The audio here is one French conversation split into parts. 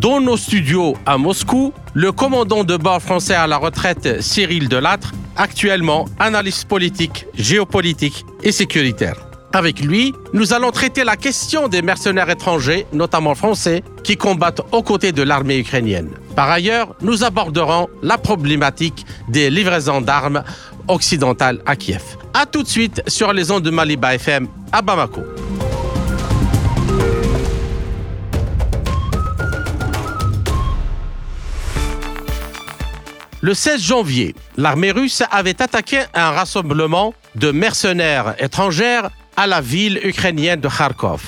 dans nos studios à Moscou le commandant de bord français à la retraite Cyril Delattre, actuellement analyste politique, géopolitique et sécuritaire. Avec lui, nous allons traiter la question des mercenaires étrangers, notamment français, qui combattent aux côtés de l'armée ukrainienne. Par ailleurs, nous aborderons la problématique des livraisons d'armes occidentales à Kiev. A tout de suite sur les ondes de Maliba FM à Bamako. Le 16 janvier, l'armée russe avait attaqué un rassemblement de mercenaires étrangères à la ville ukrainienne de Kharkov,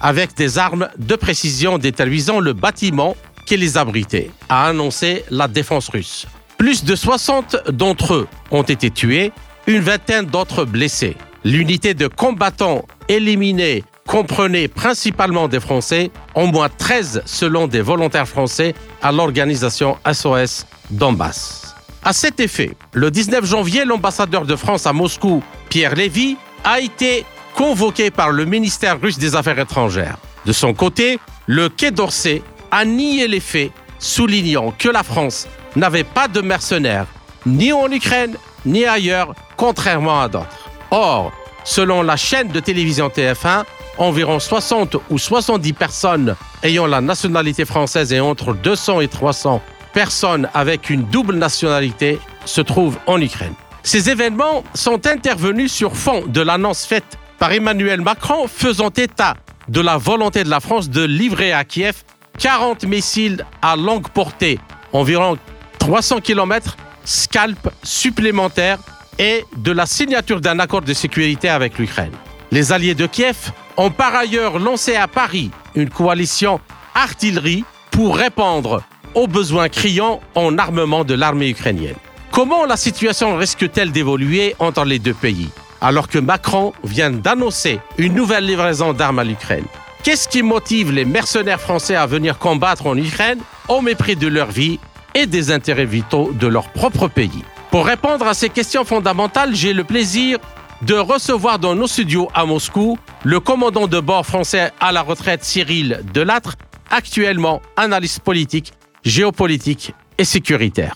avec des armes de précision détruisant le bâtiment qui les abritait, a annoncé la défense russe. Plus de 60 d'entre eux ont été tués, une vingtaine d'autres blessés. L'unité de combattants éliminés comprenait principalement des Français, au moins 13 selon des volontaires français à l'organisation SOS Donbass. À cet effet, le 19 janvier, l'ambassadeur de France à Moscou, Pierre Lévy, a été convoqué par le ministère russe des Affaires étrangères. De son côté, le Quai d'Orsay a nié les faits, soulignant que la France n'avait pas de mercenaires, ni en Ukraine, ni ailleurs, contrairement à d'autres. Or, selon la chaîne de télévision TF1, environ 60 ou 70 personnes ayant la nationalité française et entre 200 et 300 personnes avec une double nationalité se trouvent en Ukraine. Ces événements sont intervenus sur fond de l'annonce faite par Emmanuel Macron faisant état de la volonté de la France de livrer à Kiev 40 missiles à longue portée, environ 300 km, scalp supplémentaires et de la signature d'un accord de sécurité avec l'Ukraine. Les alliés de Kiev ont par ailleurs lancé à Paris une coalition artillerie pour répondre aux besoins criants en armement de l'armée ukrainienne. Comment la situation risque-t-elle d'évoluer entre les deux pays? Alors que Macron vient d'annoncer une nouvelle livraison d'armes à l'Ukraine. Qu'est-ce qui motive les mercenaires français à venir combattre en Ukraine au mépris de leur vie et des intérêts vitaux de leur propre pays? Pour répondre à ces questions fondamentales, j'ai le plaisir de recevoir dans nos studios à Moscou le commandant de bord français à la retraite Cyril Delattre, actuellement analyste politique géopolitique et sécuritaire.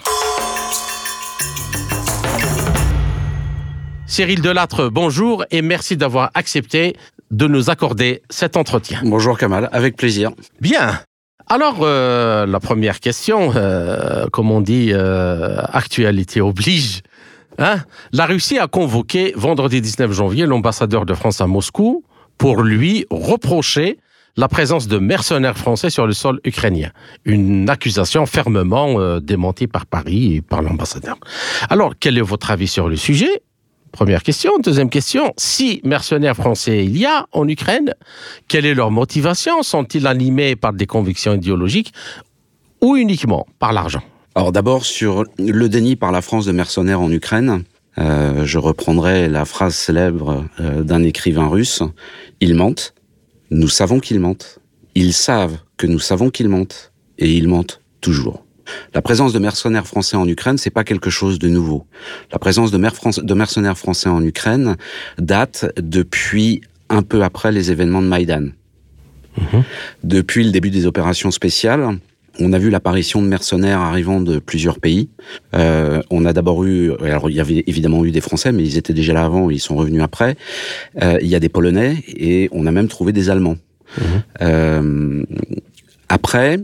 Cyril Delattre, bonjour et merci d'avoir accepté de nous accorder cet entretien. Bonjour Kamal, avec plaisir. Bien. Alors, euh, la première question, euh, comme on dit, euh, actualité oblige. Hein la Russie a convoqué vendredi 19 janvier l'ambassadeur de France à Moscou pour lui reprocher la présence de mercenaires français sur le sol ukrainien. Une accusation fermement euh, démentie par Paris et par l'ambassadeur. Alors, quel est votre avis sur le sujet? Première question. Deuxième question, si mercenaires français il y a en Ukraine, quelle est leur motivation? Sont-ils animés par des convictions idéologiques ou uniquement par l'argent? Alors d'abord, sur le déni par la France de mercenaires en Ukraine, euh, je reprendrai la phrase célèbre euh, d'un écrivain russe, ils mentent, nous savons qu'ils mentent. Ils savent que nous savons qu'ils mentent. Et ils mentent toujours. La présence de mercenaires français en Ukraine, c'est pas quelque chose de nouveau. La présence de, mercenaires français en Ukraine date depuis un peu après les événements de Maïdan. Mhm. Depuis le début des opérations spéciales, on a vu l'apparition de mercenaires arrivant de plusieurs pays. Euh, on a d'abord eu, alors il y avait évidemment eu des Français, mais ils étaient déjà là avant, ils sont revenus après. Euh, il y a des Polonais et on a même trouvé des Allemands. Mhm. Euh, après,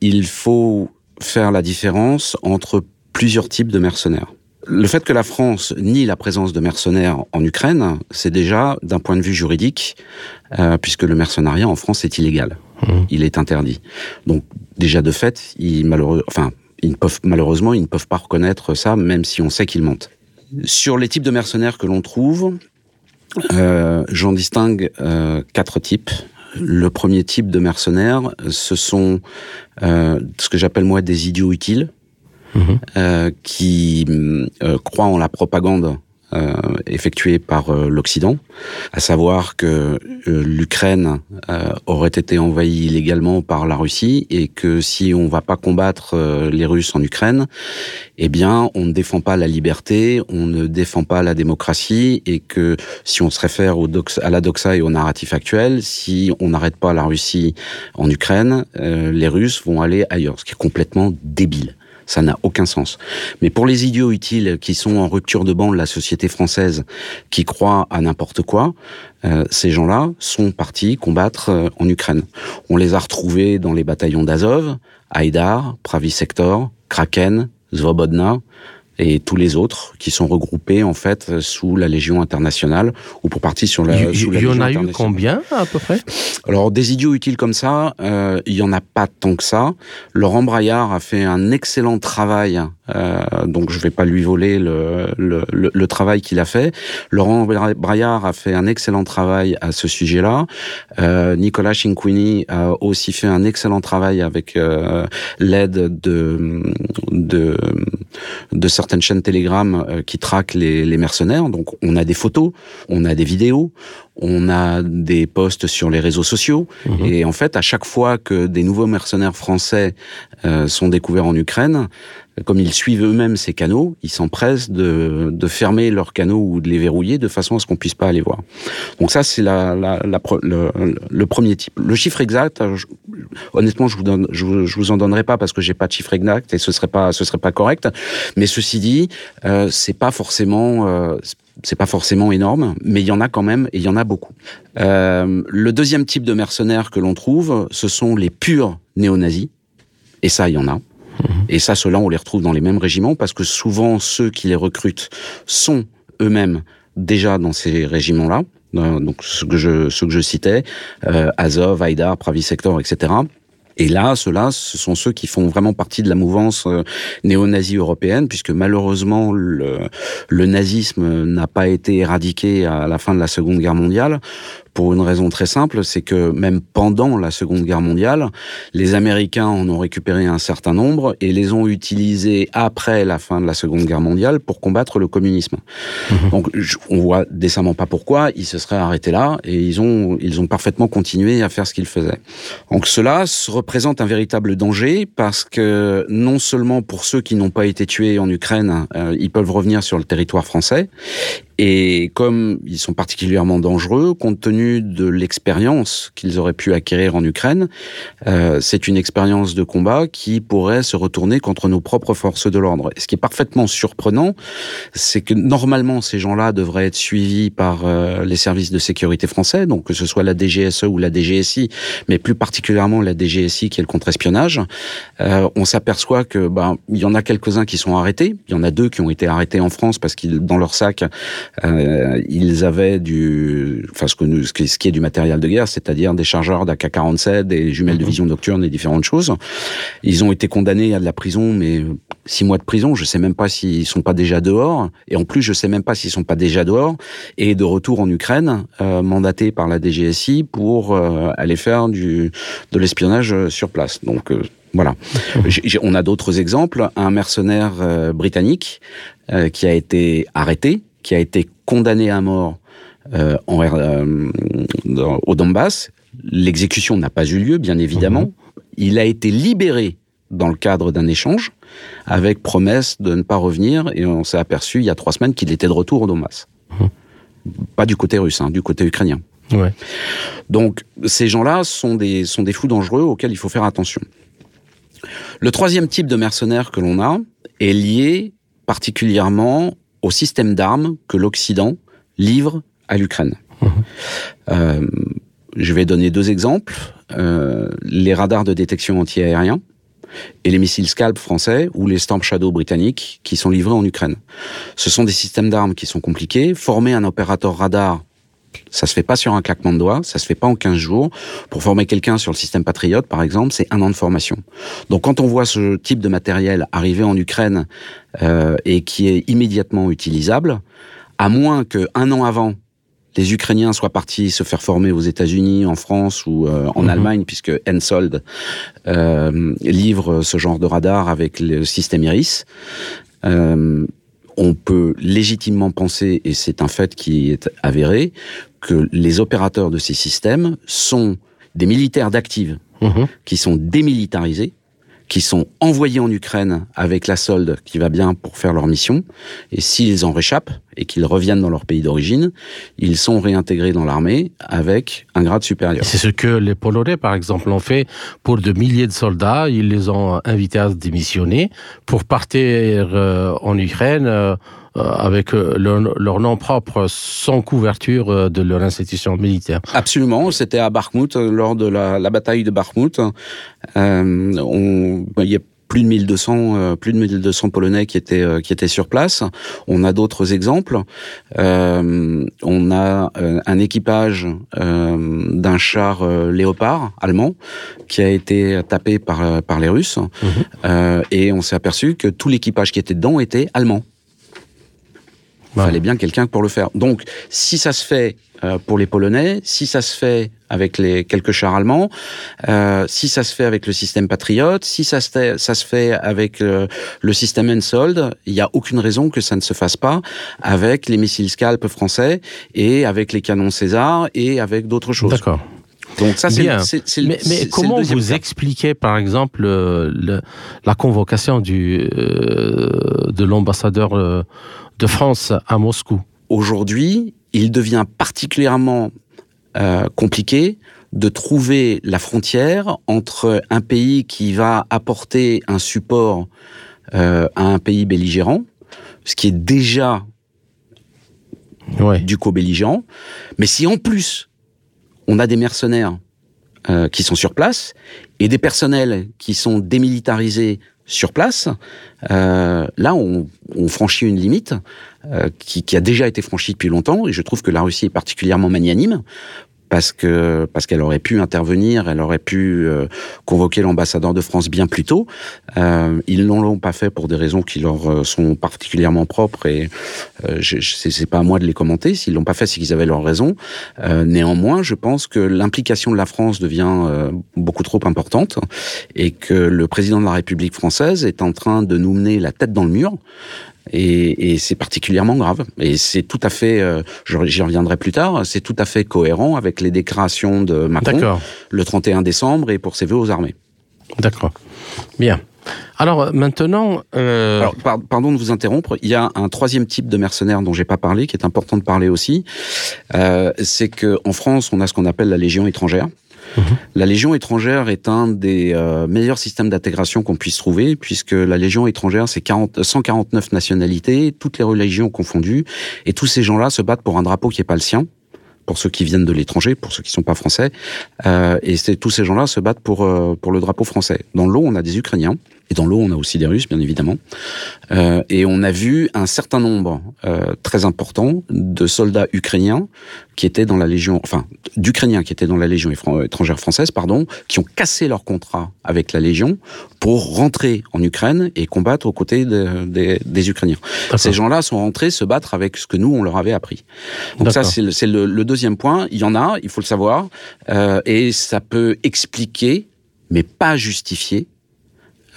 il faut faire la différence entre plusieurs types de mercenaires. Le fait que la France nie la présence de mercenaires en Ukraine, c'est déjà, d'un point de vue juridique, puisque le mercenariat en France est illégal. Mhm. Il est interdit. Donc déjà de fait, ils, malheureux, enfin, ils peuvent, malheureusement, ils ne peuvent pas reconnaître ça, même si on sait qu'ils mentent. Sur les types de mercenaires que l'on trouve, euh, j'en distingue euh, quatre types. Le premier type de mercenaires, ce sont euh, ce que j'appelle moi des idiots utiles. mhm. qui croient en la propagande euh, effectué par euh, l'Occident, à savoir que euh, l'Ukraine aurait été envahie illégalement par la Russie et que si on ne va pas combattre les Russes en Ukraine, eh bien, on ne défend pas la liberté, on ne défend pas la démocratie et que si on se réfère à la doxa et au narratif actuel, si on n'arrête pas la Russie en Ukraine, les Russes vont aller ailleurs, ce qui est complètement débile. Ça n'a aucun sens. Mais pour les idiots utiles qui sont en rupture de banc de la société française, qui croient à n'importe quoi, euh, ces gens-là sont partis combattre euh, en Ukraine. On les a retrouvés dans les bataillons d'Azov, Haïdar, Pravi Sector, Kraken, Zvobodna, et tous les autres qui sont regroupés en fait sous la Légion internationale ou pour partie sur la. Il y, en a eu combien à peu près? Alors des idiots utiles comme ça, euh, il y en a pas tant que ça. Laurent Braillard a fait un excellent travail euh, donc je vais pas lui voler le, le, le, travail qu'il a fait. Laurent Braillard a fait un excellent travail à ce sujet-là. Euh, Nicolas Cinquini a aussi fait un excellent travail avec euh, l'aide de, de, de certaines chaînes Telegram euh, qui traquent les, les mercenaires. Donc on a des photos, on a des vidéos, on a des posts sur les réseaux sociaux. Mhm. Et en fait, à chaque fois que des nouveaux mercenaires français euh, sont découverts en Ukraine, comme ils suivent eux-mêmes ces canaux, ils s'empressent de, de, fermer leurs canaux ou de les verrouiller de façon à ce qu'on puisse pas aller voir. Donc ça, c'est la, la, le, premier type. Le chiffre exact, honnêtement, je vous, donne, je, vous en donnerai pas parce que j'ai pas de chiffre exact et ce serait pas, ce serait pas correct. Mais ceci dit, euh, c'est pas forcément, euh, c'est pas forcément énorme, mais il y en a quand même et il y en a beaucoup. Euh, le deuxième type de mercenaires que l'on trouve, ce sont les purs néo-nazis. Et ça, il y en a. Et ça, ceux-là, on les retrouve dans les mêmes régiments parce que souvent, ceux qui les recrutent sont eux-mêmes déjà dans ces régiments-là. Euh, donc, ce que je, ce que je citais, euh, Azov, Haïdar, Pravi Sector, etc. Et là, ceux-là, ce sont ceux qui font vraiment partie de la mouvance euh, néo-nazie européenne, puisque malheureusement, le, le nazisme n'a pas été éradiqué à la fin de la Seconde Guerre mondiale pour une raison très simple, c'est que même pendant la Seconde Guerre mondiale, les Américains en ont récupéré un certain nombre et les ont utilisés après la fin de la Seconde Guerre mondiale pour combattre le communisme. Mhm. Donc on voit décemment pas pourquoi ils se seraient arrêtés là et ils ont ils ont parfaitement continué à faire ce qu'ils faisaient. Donc cela représente un véritable danger parce que non seulement pour ceux qui n'ont pas été tués en Ukraine, euh, ils peuvent revenir sur le territoire français et comme ils sont particulièrement dangereux, compte tenu de l'expérience qu'ils auraient pu acquérir en Ukraine, euh, c'est une expérience de combat qui pourrait se retourner contre nos propres forces de l'ordre. ce qui est parfaitement surprenant, c'est que normalement ces gens-là devraient être suivis par euh, les services de sécurité français, donc que ce soit la DGSE ou la DGSI, mais plus particulièrement la DGSI qui est le contre-espionnage. Euh, on s'aperçoit que ben il y en a quelques-uns qui sont arrêtés. Il y en a deux qui ont été arrêtés en France parce qu'ils dans leur sac ils avaient du, enfin ce, que ce qui est du matériel de guerre, c'est-à-dire des chargeurs d'AK-47, des jumelles de mhm. vision nocturne et différentes choses. Ils ont été condamnés à de la prison, mais six mois de prison. Je sais même pas s'ils sont pas déjà dehors, et en plus je sais même pas s'ils sont pas déjà dehors et de retour en Ukraine, euh, mandatés par la DGSI pour euh, aller faire du de l'espionnage sur place. Donc euh, voilà. on a d'autres exemples. Un mercenaire britannique qui a été arrêté qui a été condamné à mort euh, en, euh, au Donbass. L'exécution n'a pas eu lieu, bien évidemment. Mhm. Il a été libéré dans le cadre d'un échange, avec promesse de ne pas revenir, et on s'est aperçu il y a trois semaines qu'il était de retour au Donbass. Mhm. Pas du côté russe, hein, du côté ukrainien. Ouais. Donc ces gens-là sont des, sont des fous dangereux auxquels il faut faire attention. Le troisième type de mercenaires que l'on a est lié particulièrement au système d'armes que l'Occident livre à l'Ukraine. Euh, je vais donner deux exemples. Euh, les radars de détection anti-aérien et les missiles Scalp français ou les Storm Shadow britanniques qui sont livrés en Ukraine. Ce sont des systèmes d'armes qui sont compliqués. Former un opérateur radar ça se fait pas sur un claquement de doigts, ça se fait pas en 15 jours. Pour former quelqu'un sur le système Patriot, par exemple, c'est un an de formation. Donc quand on voit ce type de matériel arriver en Ukraine euh, et qui est immédiatement utilisable, à moins qu'un an avant, les Ukrainiens soient partis se faire former aux États-Unis, en France ou euh, en mhm. Allemagne, puisque Hensoldt euh, livre ce genre de radar avec le système Iris. Euh, on peut légitimement penser, et c'est un fait qui est avéré, que les opérateurs de ces systèmes sont des militaires d'active mhm. qui sont démilitarisés qui sont envoyés en Ukraine avec la solde qui va bien pour faire leur mission. Et s'ils en réchappent et qu'ils reviennent dans leur pays d'origine, ils sont réintégrés dans l'armée avec un grade supérieur. C'est ce que les Polonais, par exemple, ont fait pour de milliers de soldats. Ils les ont invités à démissionner pour partir euh, en Ukraine. Euh, euh, avec euh, leur, nom propre sans couverture euh, de leur institution militaire. Absolument, c'était à Bakhmut, lors de la, bataille de Bakhmut. on, il y a plus de 1200 plus de 1200 polonais qui étaient qui étaient sur place. On a d'autres exemples. on a un équipage d'un char léopard allemand qui a été tapé par par les Russes mhm. et on s'est aperçu que tout l'équipage qui était dedans était allemand. Il fallait bien quelqu'un pour le faire. Donc, si ça se fait euh, pour les Polonais, si ça se fait avec les quelques chars allemands, euh, si ça se fait avec le système Patriot, si ça se fait, ça se fait avec euh, le système Ensold, il n'y a aucune raison que ça ne se fasse pas avec les missiles Scalp français et avec les canons César et avec d'autres choses. D'accord. Donc ça, c'est mais, mais comment vous expliquez, par exemple, le, la convocation du, de l'ambassadeur de France à Moscou? Aujourd'hui, il devient particulièrement euh, compliqué de trouver la frontière entre un pays qui va apporter un support euh, à un pays belligérant, ce qui est déjà du co-belligérant, mais si en plus on a des mercenaires euh, qui sont sur place et des personnels qui sont démilitarisés sur place, euh, là, on, franchit une limite euh, qui, a déjà été franchie depuis longtemps, et je trouve que la Russie est particulièrement magnanime parce que parce qu'elle aurait pu intervenir, elle aurait pu euh, convoquer l'ambassadeur de France bien plus tôt. Euh, ils ne l'ont pas fait pour des raisons qui leur euh, sont particulièrement propres et euh, c'est pas à moi de les commenter. S'ils l'ont pas fait, c'est qu'ils avaient leur raison. Euh, néanmoins, je pense que l'implication de la France devient beaucoup trop importante et que le président de la République française est en train de nous mener la tête dans le mur et, et c'est particulièrement grave. Et c'est tout à fait, euh, j'y reviendrai plus tard, c'est tout à fait cohérent avec les déclarations de Macron le 31 décembre et pour ses vœux aux armées. D'accord. Bien. Alors maintenant, euh... Alors, pardon de vous interrompre. Il y a un troisième type de mercenaires dont j'ai pas parlé, qui est important de parler aussi. Euh, c'est que en France, on a ce qu'on appelle la Légion étrangère. Mhm. La Légion étrangère est un des euh, meilleurs systèmes d'intégration qu'on puisse trouver, puisque la Légion étrangère, c'est 149 nationalités, toutes les religions confondues, et tous ces gens-là se battent pour un drapeau qui n'est pas le sien, pour ceux qui viennent de l'étranger, pour ceux qui sont pas français, euh, et tous ces gens-là se battent pour euh, pour le drapeau français. Dans l'eau, on a des Ukrainiens, et dans l'eau, on a aussi des Russes, bien évidemment. Euh, et on a vu un certain nombre euh, très important de soldats ukrainiens qui étaient dans la Légion, enfin, d'Ukrainiens qui étaient dans la Légion étrangère française, pardon, qui ont cassé leur contrat avec la Légion pour rentrer en Ukraine et combattre aux côtés de, des Ukrainiens. Ces gens-là sont rentrés se battre avec ce que nous, on leur avait appris. Donc ça, c'est le, le, deuxième point. Il y en a, il faut le savoir, euh, et ça peut expliquer, mais pas justifier,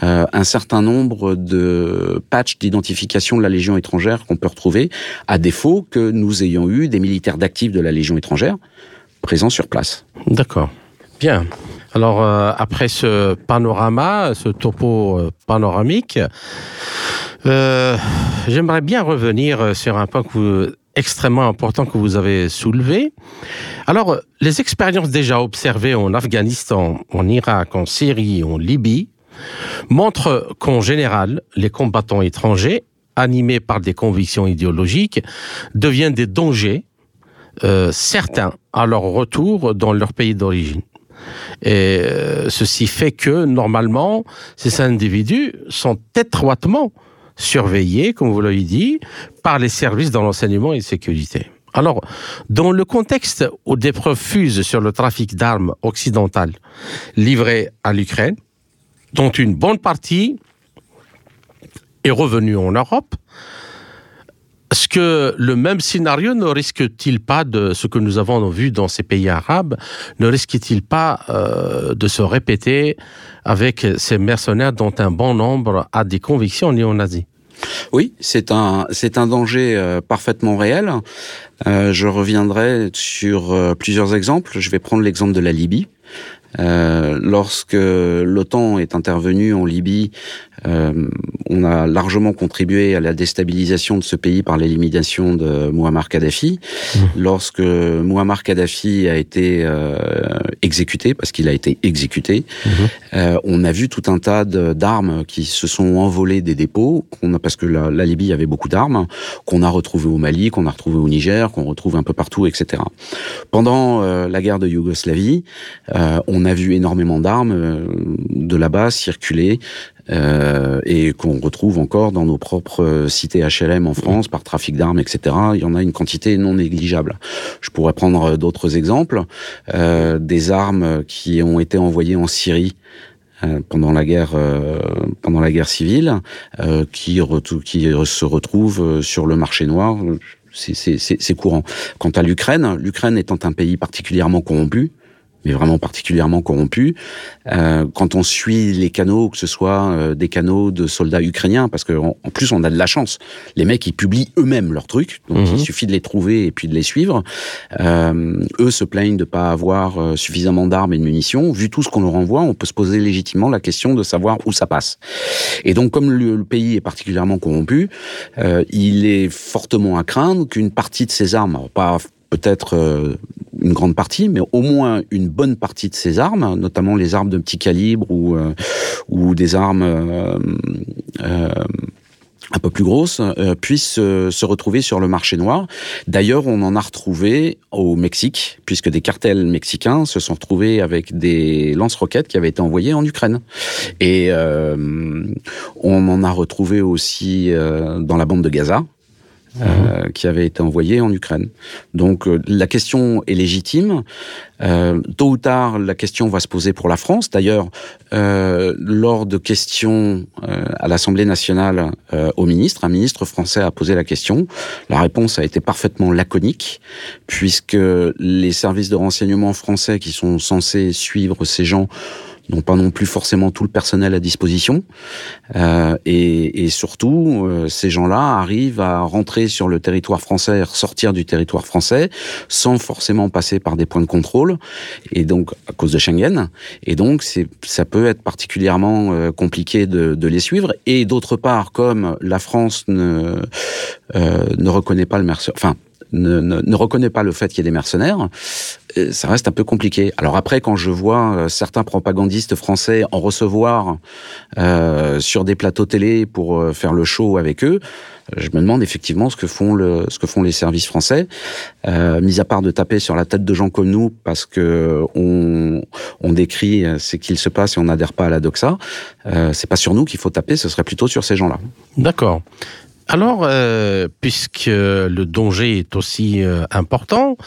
euh, un certain nombre de patchs d'identification de la Légion étrangère qu'on peut retrouver, à défaut que nous ayons eu des militaires d'actifs de la Légion étrangère présents sur place. D'accord. Bien. Alors, euh, après ce panorama, ce topo euh, panoramique, j'aimerais bien revenir sur un point extrêmement important que vous avez soulevé. Alors, les expériences déjà observées en Afghanistan, en Irak, en Syrie, en Libye, montre qu'en général, les combattants étrangers, animés par des convictions idéologiques, deviennent des dangers euh, certains à leur retour dans leur pays d'origine. Et euh, ceci fait que, normalement, ces individus sont étroitement surveillés, comme vous l'avez dit, par les services dans l'enseignement et la sécurité. Alors, dans le contexte où des preuves fusent sur le trafic d'armes occidentales livrées à l'Ukraine, dont une bonne partie est revenue en Europe, est-ce que le même scénario ne risque-t-il pas de ce que nous avons vu dans ces pays arabes, ne risque-t-il pas euh, de se répéter avec ces mercenaires dont un bon nombre a des convictions néo-nazis? Oui, c'est un c'est un danger euh, parfaitement réel. Euh, je reviendrai sur plusieurs exemples. Je vais prendre l'exemple de la Libye. Lorsque l'OTAN est intervenu en Libye euh, on a largement contribué à la déstabilisation de ce pays par l'élimination de Muammar Kadhafi. Mmh. Lorsque Muammar Kadhafi a été euh, exécuté, parce qu'il a été exécuté, mmh. euh, on a vu tout un tas d'armes qui se sont envolées des dépôts, a, parce que la, la, Libye avait beaucoup d'armes, qu'on a retrouvées au Mali, qu'on a retrouvées au Niger, qu'on retrouve un peu partout, etc. Pendant euh, la guerre de Yougoslavie, euh, on a vu énormément d'armes euh, de là-bas circuler euh, et qu'on retrouve encore dans nos propres euh, cités HLM en France par trafic d'armes, etc. Il y en a une quantité non négligeable. Je pourrais prendre euh, d'autres exemples, euh, des armes qui ont été envoyées en Syrie pendant la guerre pendant la guerre civile qui, qui se retrouvent sur le marché noir c'est courant. Quant à l'Ukraine, l'Ukraine étant un pays particulièrement corrompu, mais vraiment particulièrement corrompu. Euh, quand on suit les canaux, que ce soit euh, des canaux de soldats ukrainiens, parce qu'en en plus on a de la chance, les mecs ils publient eux-mêmes leurs trucs, donc il mhm. suffit de les trouver et puis de les suivre. Euh, eux se plaignent de pas avoir euh, suffisamment d'armes et de munitions. Vu tout ce qu'on leur envoie, on peut se poser légitimement la question de savoir où ça passe. Et donc comme le, le pays est particulièrement corrompu, euh, il est fortement à craindre qu'une partie de ces armes, pas peut-être euh, une grande partie, mais au moins une bonne partie de ces armes, notamment les armes de petit calibre ou, euh, des armes euh, un peu plus grosses, puissent se retrouver sur le marché noir. D'ailleurs, on en a retrouvé au Mexique, puisque des cartels mexicains se sont retrouvés avec des lance-roquettes qui avaient été envoyés en Ukraine. Et on en a retrouvé aussi dans la bande de Gaza, euh, qui avait été envoyé en Ukraine. Donc euh, la question est légitime. Euh, tôt ou tard, la question va se poser pour la France. D'ailleurs, euh, lors de questions à l'Assemblée nationale au ministre, un ministre français a posé la question. La réponse a été parfaitement laconique, puisque les services de renseignement français qui sont censés suivre ces gens n'ont pas non plus forcément tout le personnel à disposition. Euh, et, et, surtout, euh, ces gens-là arrivent à rentrer sur le territoire français et ressortir du territoire français sans forcément passer par des points de contrôle, et donc à cause de Schengen. Et donc, ça peut être particulièrement euh, compliqué de, de, les suivre. Et d'autre part, comme la France ne, euh, ne reconnaît pas le mercenaire, enfin, ne, ne, reconnaît pas le fait qu'il y ait des mercenaires, euh, ça reste un peu compliqué. Alors après, quand je vois euh, certains propagandistes français en recevoir euh, sur des plateaux télé pour faire le show avec eux, je me demande effectivement ce que font le, ce que font les services français, mis à part de taper sur la tête de gens comme nous parce que on, on décrit ce qu'il se passe et on n'adhère pas à la doxa. Euh, c'est pas sur nous qu'il faut taper, ce serait plutôt sur ces gens-là. D'accord. Alors, euh, puisque le danger est aussi euh, important,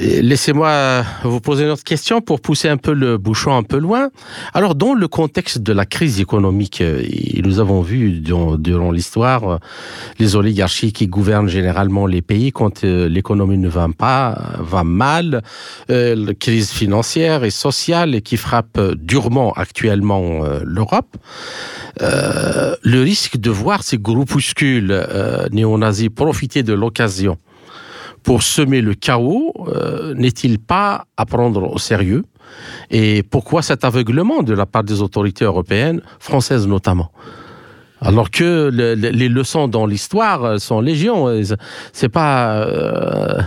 Laissez-moi vous poser une autre question pour pousser un peu le bouchon un peu loin. Alors, dans le contexte de la crise économique, nous avons vu durant, l'histoire les oligarchies qui gouvernent généralement les pays quand euh, l'économie ne va pas, va mal, euh, la crise financière et sociale qui frappe durement actuellement euh, l'Europe. Le risque de voir ces groupuscules néo-nazis profiter de l'occasion pour semer le chaos euh, n'est-il pas à prendre au sérieux? Et pourquoi cet aveuglement de la part des autorités européennes, françaises notamment? Alors que le, le, les leçons dans l'histoire sont légion, c'est pas. Euh...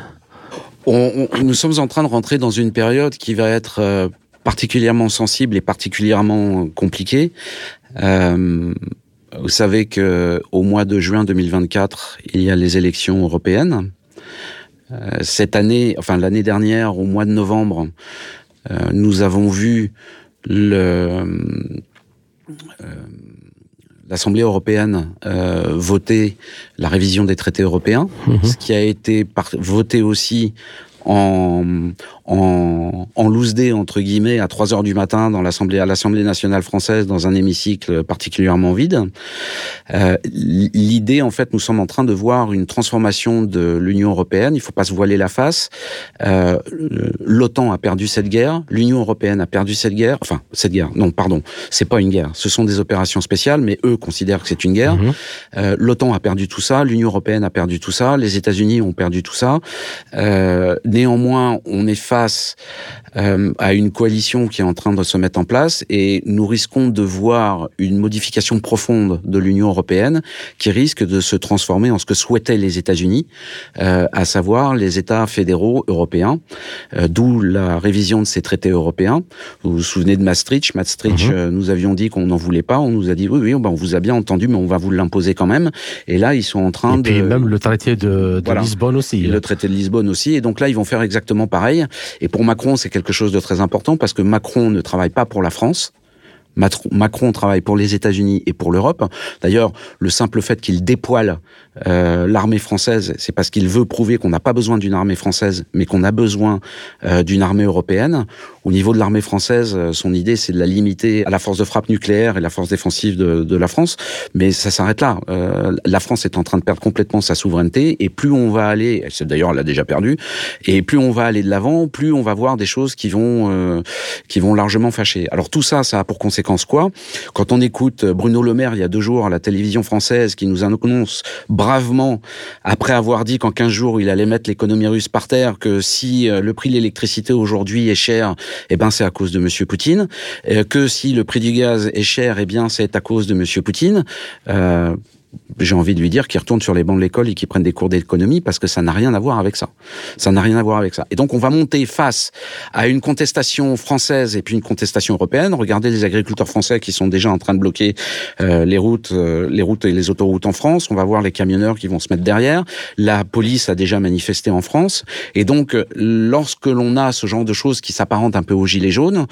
On, on, nous sommes en train de rentrer dans une période qui va être euh, particulièrement sensible et particulièrement compliquée. Euh, vous savez que au mois de juin 2024, il y a les élections européennes. Euh, cette année, enfin l'année dernière, au mois de novembre, euh, nous avons vu le euh, l'Assemblée européenne euh, voter la révision des traités européens, mmh. ce qui a été voté aussi en, en, en loose day, entre guillemets, à 3 heures du matin dans l'Assemblée, à l'Assemblée nationale française, dans un hémicycle particulièrement vide. Euh, L'idée, en fait, nous sommes en train de voir une transformation de l'Union européenne. Il ne faut pas se voiler la face. Euh, L'OTAN a perdu cette guerre. L'Union européenne a perdu cette guerre. Enfin, cette guerre. Non, pardon. C'est pas une guerre. Ce sont des opérations spéciales, mais eux considèrent que c'est une guerre. Mmh. Euh, L'OTAN a perdu tout ça. L'Union européenne a perdu tout ça. Les États-Unis ont perdu tout ça. Euh, néanmoins, on est face euh, à une coalition qui est en train de se mettre en place et nous risquons de voir une modification profonde de l'Union européenne qui risque de se transformer en ce que souhaitaient les États-Unis, euh, à savoir les États fédéraux européens, euh, d'où la révision de ces traités européens. Vous vous souvenez de Maastricht? Maastricht, mhm. nous avions dit qu'on n'en voulait pas, on nous a dit oui, oui, on vous a bien entendu, mais on va vous l'imposer quand même. Et là, ils sont en train et de... même le traité de, de Lisbonne aussi. le traité de Lisbonne aussi. Et donc là, ils vont faire exactement pareil. Et pour Macron, c'est quelque chose de très important parce que Macron ne travaille pas pour la France. Macron travaille pour les États-Unis et pour l'Europe. D'ailleurs, le simple fait qu'il dépoile euh, l'armée française, c'est parce qu'il veut prouver qu'on n'a pas besoin d'une armée française, mais qu'on a besoin euh, d'une armée européenne. Au niveau de l'armée française, euh, son idée, c'est de la limiter à la force de frappe nucléaire et la force défensive de, de la France, mais ça s'arrête là. la France est en train de perdre complètement sa souveraineté, et plus on va aller, d'ailleurs, elle l'a déjà perdu, et plus on va aller de l'avant, plus on va voir des choses qui vont qui vont largement fâcher. Alors tout ça, ça a pour conséquence quoi Quand on écoute Bruno Le Maire il y a deux jours à la télévision française qui nous annonce bravement, après avoir dit qu'en 15 jours il allait mettre l'économie russe par terre, que si euh, le prix de l'électricité aujourd'hui est cher, eh ben c'est à cause de Monsieur Poutine, euh, que si le prix du gaz est cher, eh bien c'est à cause de Monsieur Poutine. Euh, j'ai envie de lui dire qu'il retourne sur les bancs de l'école et qu'il prenne des cours d'économie parce que ça n'a rien à voir avec ça. Ça n'a rien à voir avec ça. Et donc on va monter face à une contestation française et puis une contestation européenne. Regardez les agriculteurs français qui sont déjà en train de bloquer euh, les routes, euh, les routes et les autoroutes en France. On va voir les camionneurs qui vont se mettre derrière. La police a déjà manifesté en France. Et donc lorsque l'on a ce genre de choses qui s'apparentent un peu aux gilets jaunes,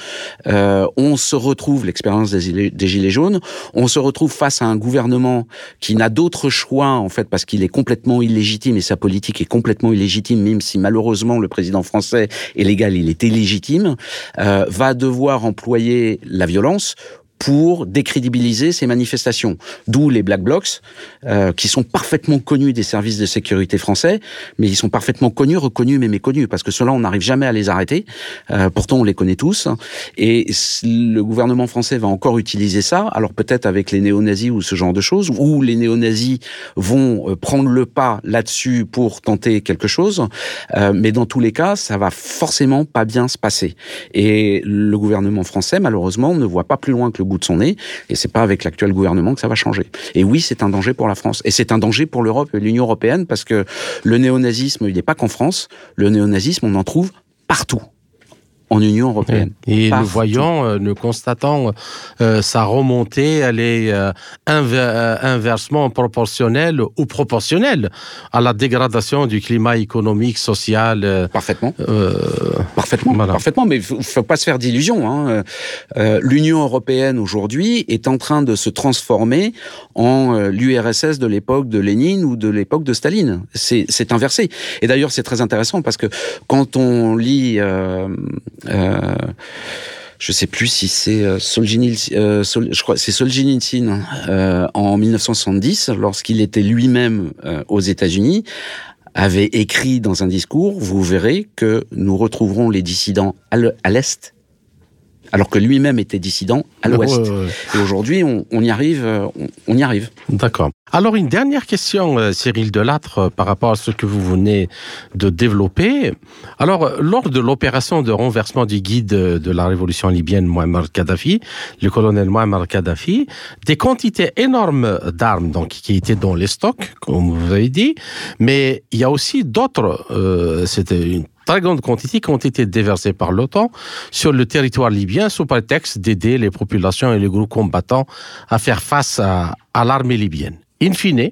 euh, on se retrouve l'expérience des, des gilets jaunes. On se retrouve face à un gouvernement qui n'a d'autre choix en fait parce qu'il est complètement illégitime et sa politique est complètement illégitime, même si malheureusement le président français est légal, il est illégitime, euh, va devoir employer la violence pour décrédibiliser ces manifestations. D'où les Black Blocs, euh, qui sont parfaitement connus des services de sécurité français, mais ils sont parfaitement connus, reconnus, mais méconnus, parce que ceux-là, on n'arrive jamais à les arrêter. Euh, pourtant, on les connaît tous. Et le gouvernement français va encore utiliser ça, alors peut-être avec les néo-nazis ou ce genre de choses, où les néo-nazis vont euh, prendre le pas là-dessus pour tenter quelque chose. Euh, mais dans tous les cas, ça va forcément pas bien se passer. Et le gouvernement français, malheureusement, ne voit pas plus loin que le de son nez, et c'est pas avec l'actuel gouvernement que ça va changer. Et oui, c'est un danger pour la France, et c'est un danger pour l'Europe et l'Union européenne, parce que le néonazisme, il n'est pas qu'en France, le néonazisme, on en trouve partout en Union européenne. Et nous voyons, euh, nous constatons euh, sa remontée, elle est euh, euh, inversement proportionnelle ou proportionnelle à la dégradation du climat économique, social. Euh, parfaitement. parfaitement. Voilà. Parfaitement. Mais il faut, faut pas se faire d'illusions. Hein. L'Union européenne aujourd'hui est en train de se transformer en l'URSS de l'époque de Lénine ou de l'époque de Staline. C'est inversé. Et d'ailleurs, c'est très intéressant parce que quand on lit euh, je sais plus si c'est euh, Solzhenitsyn, euh, je crois c'est Solzhenitsyn euh, en 1970, lorsqu'il était lui-même euh, aux États-Unis, avait écrit dans un discours, vous verrez que nous retrouverons les dissidents à l'est alors que lui-même était dissident à l'Ouest. Et aujourd'hui, on, on, y arrive. On, on y arrive. D'accord. Alors une dernière question, euh, Cyril Delattre, euh, par rapport à ce que vous venez de développer. Alors, lors de l'opération de renversement du guide de la révolution libyenne Muammar Kadhafi, le colonel Muammar Kadhafi, des quantités énormes d'armes donc qui étaient dans les stocks, comme vous avez dit, mais il y a aussi d'autres. Euh, C'était une très grande quantité qui ont été déversées par l'OTAN sur le territoire libyen sous prétexte d'aider les populations et les groupes combattants à faire face à, l'armée libyenne. In fine,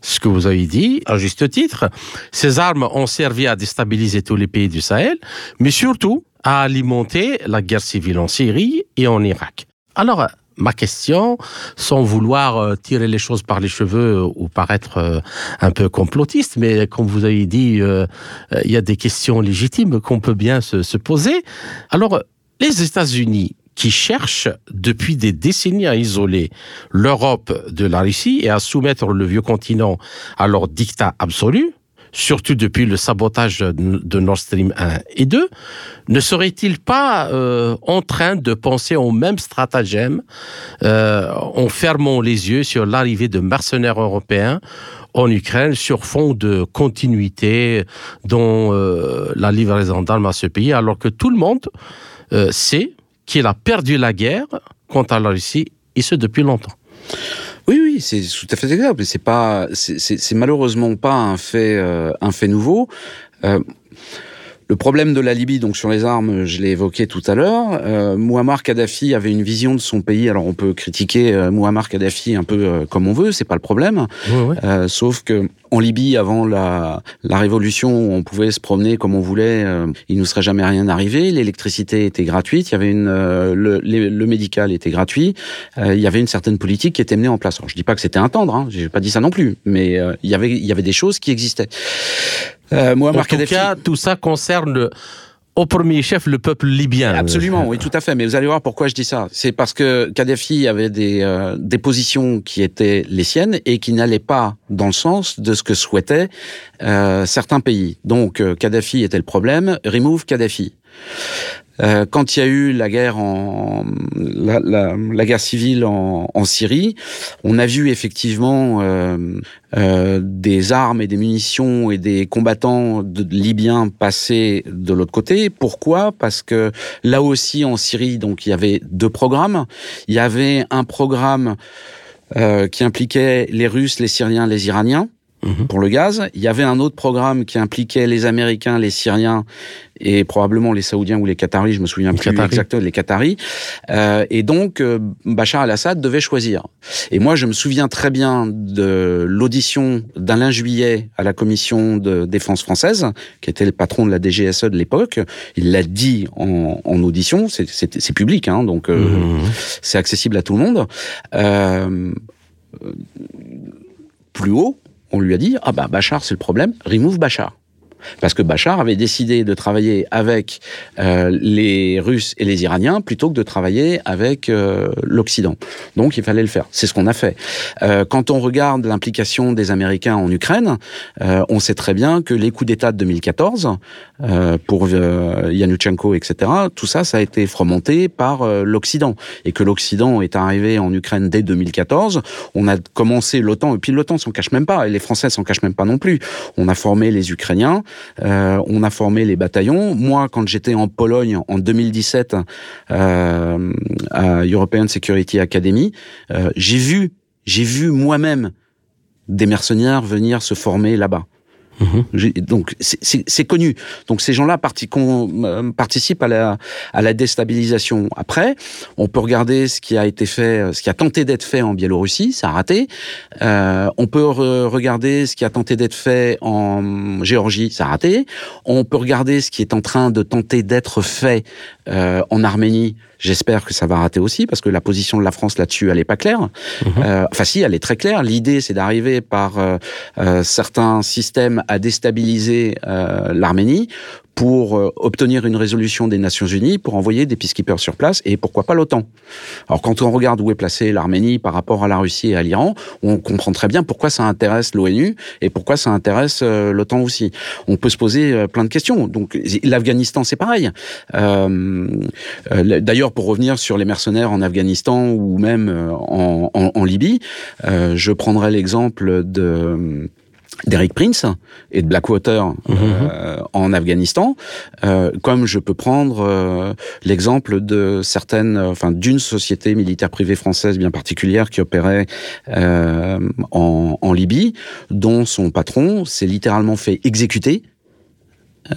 ce que vous avez dit, à juste titre, ces armes ont servi à déstabiliser tous les pays du Sahel, mais surtout à alimenter la guerre civile en Syrie et en Irak. Alors, ma question, sans vouloir euh, tirer les choses par les cheveux ou paraître un peu complotiste, mais comme vous avez dit, il y a des questions légitimes qu'on peut bien se, se poser. Alors, les États-Unis, qui cherchent depuis des décennies à isoler l'Europe de la Russie et à soumettre le vieux continent à leur dictat absolu, surtout depuis le sabotage de Nord Stream 1 et 2, ne serait-il pas euh, en train de penser au même stratagème euh, en fermant les yeux sur l'arrivée de mercenaires européens en Ukraine sur fond de continuité dans euh, la livraison d'armes à ce pays, alors que tout le monde sait qu'il a perdu la guerre contre la Russie, et ce depuis longtemps? Oui, oui, c'est tout à fait exact. C'est pas, c'est malheureusement pas un fait, euh, un fait nouveau. Euh, le problème de la Libye, donc sur les armes, je l'ai évoqué tout à l'heure. Euh, Muammar Kadhafi avait une vision de son pays. Alors on peut critiquer euh, Muammar Kadhafi un peu comme on veut, c'est pas le problème. Sauf que en Libye, avant la, la révolution, on pouvait se promener comme on voulait. Euh, il nous serait jamais rien arrivé. L'électricité était gratuite. Il y avait une le, le, médical était gratuit. il y avait une certaine politique qui était menée en place. Alors, je dis pas que c'était un tendre. Hein, J'ai pas dit ça non plus. Mais il y avait il y avait des choses qui existaient. Euh, en tout cas, tout ça concerne au premier chef le peuple libyen. Absolument, oui, tout à fait. Mais vous allez voir pourquoi je dis ça. C'est parce que Kadhafi avait des, euh, des positions qui étaient les siennes et qui n'allaient pas dans le sens de ce que souhaitaient euh, certains pays. Donc, euh, Kadhafi était le problème. Remove Kadhafi. Euh, quand il y a eu la guerre en la, la, la guerre civile en, en, Syrie, on a vu effectivement euh, euh, des armes et des munitions et des combattants de, libyens passer de l'autre côté. Pourquoi? Parce que là aussi en Syrie, donc il y avait deux programmes. Il y avait un programme euh, qui impliquait les Russes, les Syriens, les Iraniens mhm. pour le gaz. Il y avait un autre programme qui impliquait les Américains, les Syriens et probablement les Saoudiens ou les Qataris, je me souviens plus exactement, les Qataris. Euh, et donc, euh, Bachar al-Assad devait choisir. Et moi, je me souviens très bien de l'audition d'Alain Juillet à la commission de défense française, qui était le patron de la DGSE de l'époque. Il l'a dit en, en audition, c'est public, hein, donc euh, mmh. c'est accessible à tout le monde. Euh, plus haut, on lui a dit, ah bah Bachar, c'est le problème, remove Bachar parce que Bachar avait décidé de travailler avec euh, les Russes et les Iraniens plutôt que de travailler avec euh, l'Occident. Donc il fallait le faire. C'est ce qu'on a fait. Euh, quand on regarde l'implication des Américains en Ukraine, on sait très bien que les coups d'État de 2014 euh, pour euh, Yanuchenko, etc., tout ça, ça a été fomenté par l'Occident et que l'Occident est arrivé en Ukraine dès 2014. On a commencé l'OTAN et puis l'OTAN s'en cache même pas et les Français s'en cachent même pas non plus. On a formé les Ukrainiens. Euh, on a formé les bataillons. Moi, quand j'étais en Pologne en 2017 euh, à European Security Academy, euh, j'ai vu, j'ai vu moi-même des mercenaires venir se former là-bas. Mhm. Donc c'est connu. Donc ces gens-là euh, participent à la, à la déstabilisation. Après, on peut regarder ce qui a été fait, ce qui a tenté d'être fait en Biélorussie, ça a raté. Euh, on peut regarder ce qui a tenté d'être fait en Géorgie, ça a raté. On peut regarder ce qui est en train de tenter d'être fait euh, en Arménie, J'espère que ça va rater aussi parce que la position de la France là-dessus, elle est pas claire. Mhm. Euh, enfin, si, elle est très claire. L'idée, c'est d'arriver par euh, euh, certains systèmes à déstabiliser euh, l'Arménie pour euh, obtenir une résolution des Nations Unies, pour envoyer des peacekeepers sur place et pourquoi pas l'OTAN. Alors quand on regarde où est placée l'Arménie par rapport à la Russie et à l'Iran, on comprend très bien pourquoi ça intéresse l'ONU et pourquoi ça intéresse euh, l'OTAN aussi. On peut se poser plein de questions. Donc l'Afghanistan c'est pareil. Euh, D'ailleurs pour revenir sur les mercenaires en Afghanistan ou même en Libye, je prendrai l'exemple de d'Eric Prince et de Blackwater mhm. euh, en Afghanistan, euh, comme je peux prendre euh, l'exemple de certaines, enfin d'une société militaire privée française bien particulière qui opérait en, en Libye, dont son patron s'est littéralement fait exécuter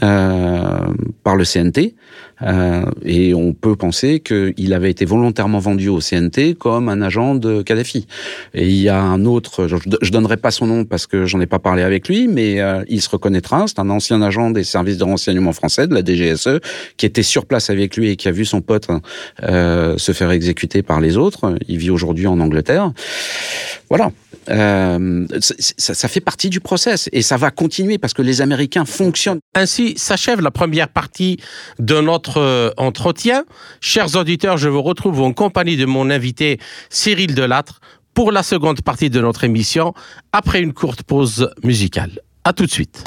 euh, par le CNT. Euh, et on peut penser qu'il avait été volontairement vendu au CNT comme un agent de Kadhafi. Et il y a un autre, je, je donnerai pas son nom parce que j'en ai pas parlé avec lui, mais euh, il se reconnaîtra. C'est un ancien agent des services de renseignement français, de la DGSE, qui était sur place avec lui et qui a vu son pote se faire exécuter par les autres. Il vit aujourd'hui en Angleterre. Voilà. Ça, ça, fait partie du process et ça va continuer parce que les Américains fonctionnent. Ainsi s'achève la première partie de notre euh, entretien. Chers auditeurs, je vous retrouve en compagnie de mon invité Cyril Delattre pour la seconde partie de notre émission après une courte pause musicale. À tout de suite.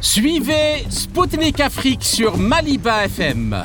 Suivez Spoutnik Afrique sur Maliba FM.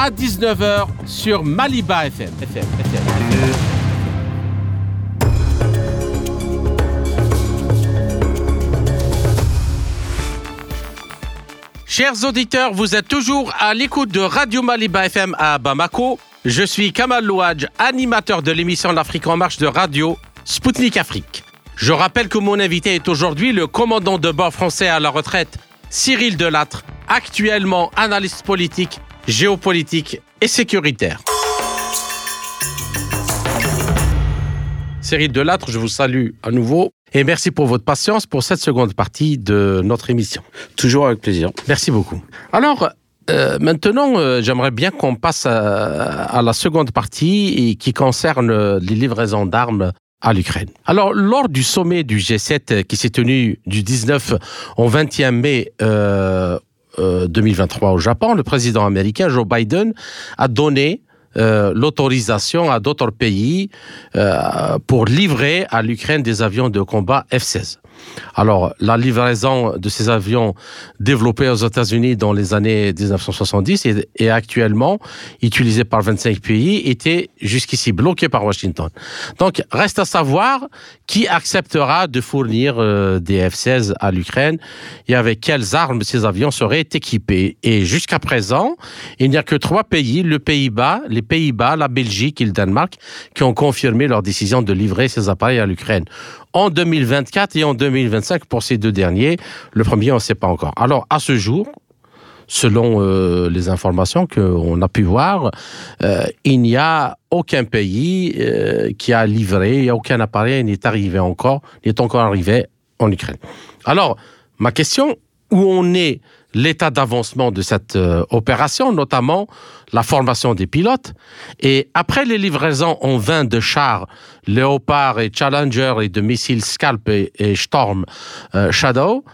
à 19h sur Maliba FM. Chers auditeurs, vous êtes toujours à l'écoute de Radio Maliba FM à Bamako. Je suis Kamal Louadj, animateur de l'émission L'Afrique en marche de radio Spoutnik Afrique. Je rappelle que mon invité est aujourd'hui le commandant de bord français à la retraite, Cyril Delattre, actuellement analyste politique géopolitique et sécuritaire. Cyril Delattre, je vous salue à nouveau et merci pour votre patience pour cette seconde partie de notre émission. Toujours avec plaisir. Merci beaucoup. Alors, euh, maintenant, euh, j'aimerais bien qu'on passe à, à, la seconde partie qui concerne les livraisons d'armes à l'Ukraine. Alors, lors du sommet du G7 qui s'est tenu du 19 au 21 mai euh, 2023 au Japon, le président américain Joe Biden a donné euh, l'autorisation à d'autres pays euh, pour livrer à l'Ukraine des avions de combat F-16. Alors, la livraison de ces avions développés aux États-Unis dans les années 1970 et, actuellement utilisés par 25 pays était jusqu'ici bloqué par Washington. Donc, reste à savoir qui acceptera de fournir euh, des F-16 à l'Ukraine et avec quelles armes ces avions seraient équipés. Et jusqu'à présent, il n'y a que trois pays, le les Pays-Bas, la Belgique et le Danemark, qui ont confirmé leur décision de livrer ces appareils à l'Ukraine en 2024 et en 2025 pour ces deux derniers. Le premier, on ne sait pas encore. Alors, à ce jour, selon euh, les informations qu'on a pu voir, euh, il n'y a aucun pays euh, qui a livré, aucun appareil n'est arrivé encore, n'est encore arrivé en Ukraine. Alors, ma question, où on est l'état d'avancement de cette euh, opération, notamment la formation des pilotes. Et après les livraisons en vain de chars Léopard et Challenger et de missiles Scalp et, Storm euh, Shadow,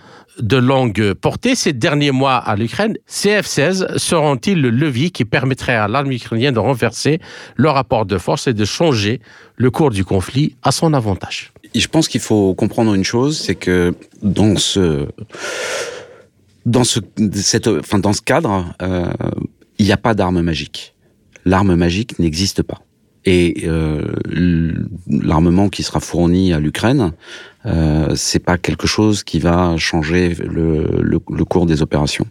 de longue portée ces derniers mois à l'Ukraine, ces F-16 seront-ils le levier qui permettrait à l'armée ukrainienne de renverser le rapport de force et de changer le cours du conflit à son avantage? Je pense qu'il faut comprendre une chose, c'est que dans ce dans ce, cette, enfin, dans ce cadre, euh, il n'y a pas d'arme magique. L'arme magique n'existe pas. Et euh, l'armement qui sera fourni à l'Ukraine, euh, c'est pas quelque chose qui va changer le, le, le cours des opérations.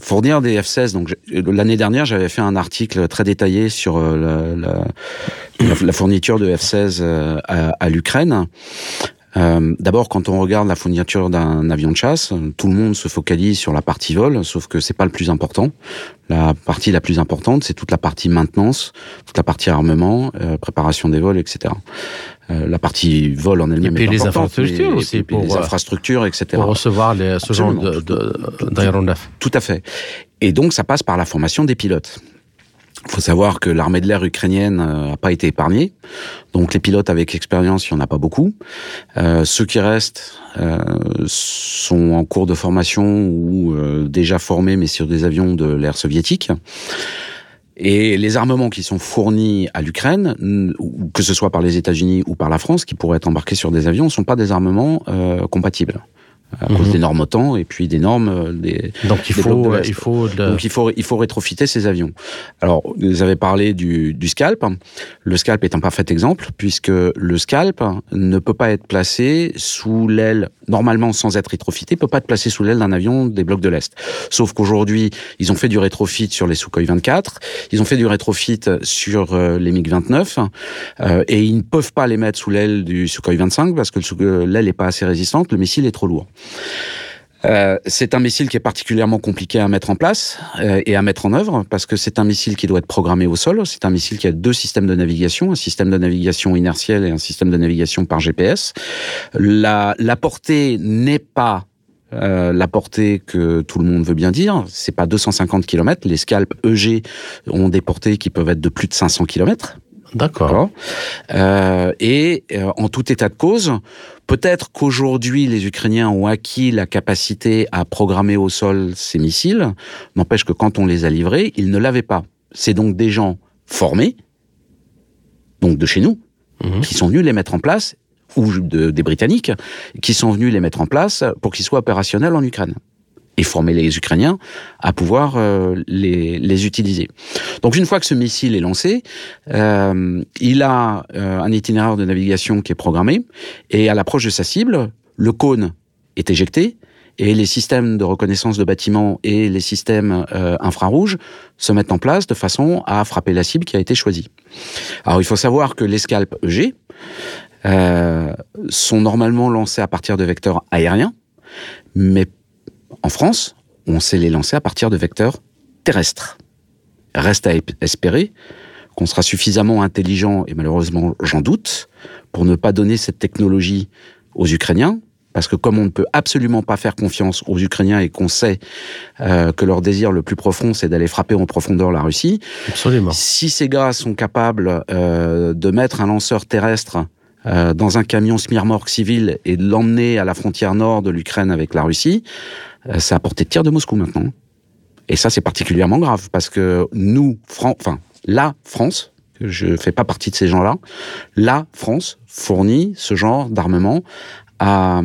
Fournir des F-16. Donc l'année dernière, j'avais fait un article très détaillé sur euh, la, la, la fourniture de F-16 euh, à, à l'Ukraine. Euh, D'abord, quand on regarde la fourniture d'un avion de chasse, tout le monde se focalise sur la partie vol, sauf que c'est pas le plus important. La partie la plus importante, c'est toute la partie maintenance, toute la partie armement, euh, préparation des vols, etc. Euh, la partie vol en elle-même est les infrastructures mais, aussi, pour les infrastructures, etc. Pour recevoir les, ce genre d'aéronefs. Tout à fait. Et donc, ça passe par la formation des pilotes. Il faut savoir que l'armée de l'air ukrainienne n'a euh, pas été épargnée. Donc les pilotes avec expérience, il n'y en a pas beaucoup. Euh, ceux qui restent euh, sont en cours de formation ou euh, déjà formés, mais sur des avions de l'ère soviétique. Et les armements qui sont fournis à l'Ukraine, que ce soit par les États-Unis ou par la France, qui pourraient être embarqués sur des avions, ne sont pas des armements euh, compatibles. À cause des normes OTAN et puis des normes euh, des. Donc il des blocs de faut, l'Est. il faut de- Donc il faut, il faut rétrofiter ces avions. Alors, vous avez parlé du, du scalp. Le scalp est un parfait exemple, puisque le scalp ne peut pas être placé sous l'aile, normalement sans être rétrofité, peut pas être placé sous l'aile d'un avion des blocs de l'Est. Sauf qu'aujourd'hui, ils ont fait du rétrofit sur les Sukhoi 24, ils ont fait du rétrofit sur euh, les MiG-29, euh, et ils ne peuvent pas les mettre sous l'aile du Sukhoi 25 parce que euh, l'aile n'est pas assez résistante, le missile est trop lourd. Euh, c'est un missile qui est particulièrement compliqué à mettre en place euh, et à mettre en œuvre parce que c'est un missile qui doit être programmé au sol. C'est un missile qui a deux systèmes de navigation, un système de navigation inertiel et un système de navigation par GPS. La, portée n'est pas euh, la portée que tout le monde veut bien dire, c'est pas 250 km. Les scalps EG ont des portées qui peuvent être de plus de 500 km. D'accord. Euh, et euh, en tout état de cause, peut-être qu'aujourd'hui les Ukrainiens ont acquis la capacité à programmer au sol ces missiles. N'empêche que quand on les a livrés, ils ne l'avaient pas. C'est donc des gens formés, donc de chez nous, Mhm. qui sont venus les mettre en place, ou de- des Britanniques, qui sont venus les mettre en place pour qu'ils soient opérationnels en Ukraine et former les Ukrainiens à pouvoir euh, les, les utiliser. Donc une fois que ce missile est lancé, euh, il a euh, un itinéraire de navigation qui est programmé et à l'approche de sa cible, le cône est éjecté et les systèmes de reconnaissance de bâtiments et les systèmes euh, infrarouges se mettent en place de façon à frapper la cible qui a été choisie. Alors il faut savoir que les scalps EG euh, sont normalement lancés à partir de vecteurs aériens, mais en France, on sait les lancer à partir de vecteurs terrestres. Reste à espérer qu'on sera suffisamment intelligent, et malheureusement j'en doute, pour ne pas donner cette technologie aux Ukrainiens, parce que comme on ne peut absolument pas faire confiance aux Ukrainiens et qu'on sait euh, que leur désir le plus profond, c'est d'aller frapper en profondeur la Russie, Absolument. si ces gars sont capables euh, de mettre un lanceur terrestre euh, dans un camion Smirmork civil et de l'emmener à la frontière nord de l'Ukraine avec la Russie, c'est à portée de tir de Moscou maintenant. Et ça, c'est particulièrement grave parce que nous, Fran enfin, la France, je fais pas partie de ces gens-là, la France fournit ce genre d'armement à,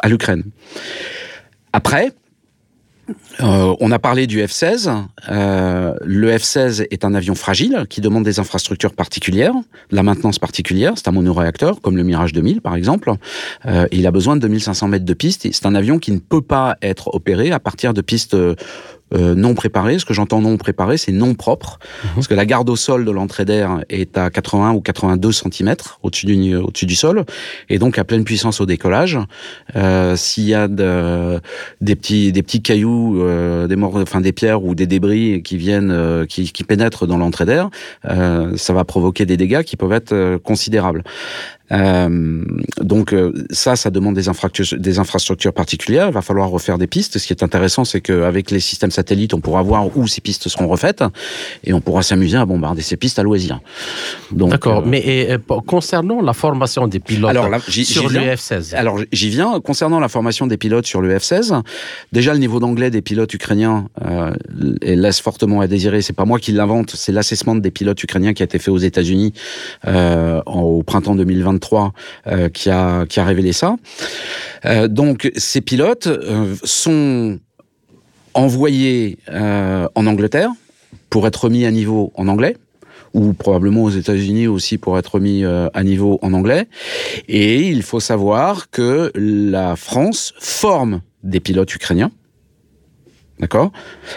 à l'Ukraine. Après, euh, on a parlé du F-16. Euh, le F-16 est un avion fragile qui demande des infrastructures particulières, la maintenance particulière. C'est un monoréacteur, comme le Mirage 2000 par exemple. Euh, il a besoin de 2500 mètres de piste. C'est un avion qui ne peut pas être opéré à partir de pistes euh, non préparées. Ce que j'entends non préparé, c'est non propre, parce que la garde au sol de l'entrée d'air est à 80 ou 82 cm au-dessus du, au-dessus du sol, et donc à pleine puissance au décollage. Euh, S'il y a de, des petits des petits cailloux, euh, des mor- enfin des pierres ou des débris qui viennent, euh, qui, qui pénètrent dans l'entrée d'air, euh, ça va provoquer des dégâts qui peuvent être euh, considérables. Euh, donc euh, ça, ça demande des infrastructures, des infrastructures particulières. Il va falloir refaire des pistes. Ce qui est intéressant, c'est qu'avec les systèmes satellites, on pourra voir où ces pistes seront refaites et on pourra s'amuser à bombarder ces pistes à loisir. D'accord. euh, Mais et, concernant la formation des pilotes Alors là, j'y- sur le viens. F-16, Alors j'y viens. Concernant la formation des pilotes sur le F-16, déjà le niveau d'anglais des pilotes ukrainiens euh, laisse fortement à désirer. C'est pas moi qui l'invente, c'est l'assessment des pilotes ukrainiens qui a été fait aux États-Unis euh, au printemps 2023 euh, qui a révélé ça. Euh, donc ces pilotes euh, sont envoyés en Angleterre pour être mis à niveau en anglais ou probablement aux États-Unis aussi pour être mis à niveau en anglais. Et il faut savoir que la France forme des pilotes ukrainiens. D'accord?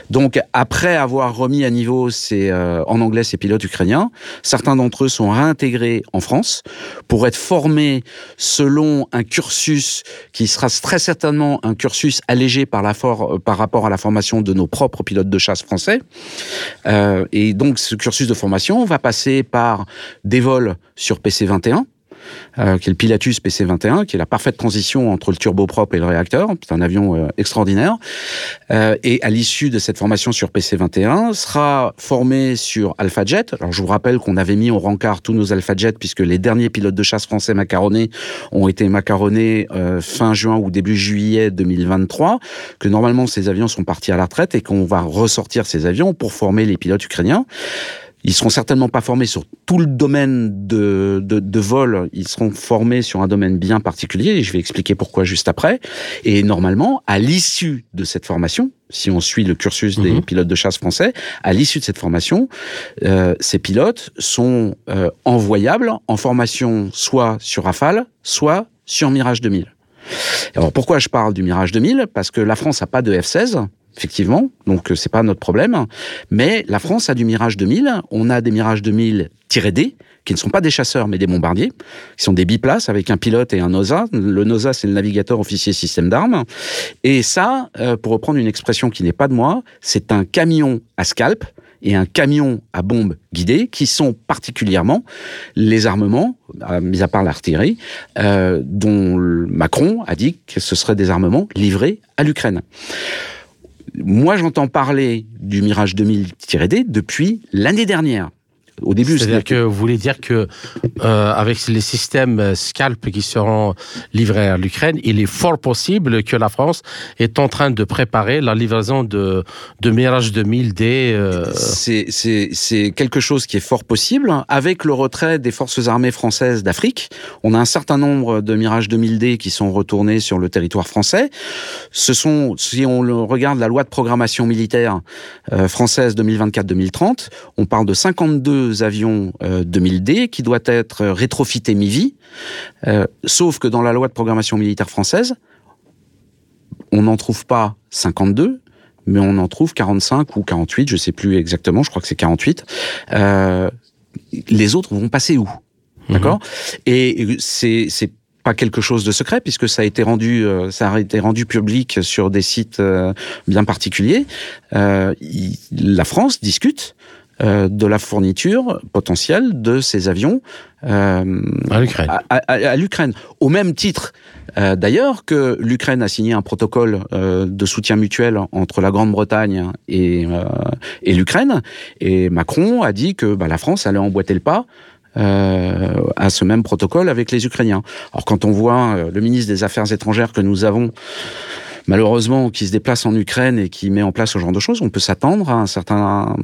Donc, après avoir remis à niveau ces, euh, en anglais ces pilotes ukrainiens, certains d'entre eux sont réintégrés en France pour être formés selon un cursus qui sera très certainement un cursus allégé par, la euh, par rapport à la formation de nos propres pilotes de chasse français. Euh, et donc, ce cursus de formation va passer par des vols sur PC-21, euh, qui est le Pilatus PC-21, qui est la parfaite transition entre le turboprop et le réacteur. C'est un avion euh, extraordinaire. Euh, et à l'issue de cette formation sur PC-21, sera formé sur AlphaJet. Alors je vous rappelle qu'on avait mis au rencard tous nos AlphaJet puisque les derniers pilotes de chasse français macaronnés ont été macaronnés euh, fin juin ou début juillet 2023, que normalement ces avions sont partis à la retraite et qu'on va ressortir ces avions pour former les pilotes ukrainiens. Ils seront certainement pas formés sur tout le domaine de, de, de, vol. Ils seront formés sur un domaine bien particulier. Et je vais expliquer pourquoi juste après. Et normalement, à l'issue de cette formation, si on suit le cursus des Mhm. pilotes de chasse français, à l'issue de cette formation, euh, ces pilotes sont euh, envoyables en formation soit sur Rafale, soit sur Mirage 2000. Alors pourquoi je parle du Mirage 2000 Parce que la France n'a pas de F-16, effectivement, donc euh, c'est pas notre problème. Mais la France a du Mirage 2000. On a des Mirage 2000-D qui ne sont pas des chasseurs mais des bombardiers, qui sont des biplaces avec un pilote et un NOSA. Le NOSA c'est le navigateur officier système d'armes. Et ça, euh, pour reprendre une expression qui n'est pas de moi, c'est un camion à scalp et un camion à bombe guidée qui sont particulièrement les armements, euh, mis à part l'artillerie, dont Macron a dit que ce seraient des armements livrés à l'Ukraine. Moi, j'entends parler du Mirage 2000-D depuis l'année dernière. Au début, C'est-à-dire que vous voulez dire que euh, avec les systèmes Scalp qui seront livrés à l'Ukraine, il est fort possible que la France est en train de préparer la livraison de, de Mirage 2000 des euh, C'est- quelque chose qui est fort possible. Avec le retrait des forces armées françaises d'Afrique, on a un certain nombre de Mirage 2000D qui sont retournés sur le territoire français. Ce sont, si on regarde la loi de programmation militaire euh, française 2024-2030, on parle de 52 avions euh, 2000D qui doivent être rétrofités mi-vie. Euh, sauf que dans la loi de programmation militaire française, on n'en trouve pas 52, mais on en trouve 45 ou 48, je sais plus exactement, je crois que c'est 48. Euh, les autres vont passer où? D'accord? Et c'est pas quelque chose de secret puisque ça a été rendu euh, ça a été rendu public sur des sites bien particuliers. Euh, la France discute euh, de la fourniture potentielle de ces avions euh, à l'Ukraine. Au même titre, euh, d'ailleurs, que l'Ukraine a signé un protocole euh, de soutien mutuel entre la Grande-Bretagne et, et l'Ukraine. Et Macron a dit que bah, la France allait emboîter le pas. euh, à ce même protocole avec les Ukrainiens. Alors quand on voit euh, le ministre des Affaires étrangères que nous avons malheureusement qui se déplace en Ukraine et qui met en place ce genre de choses, on peut s'attendre à un certain,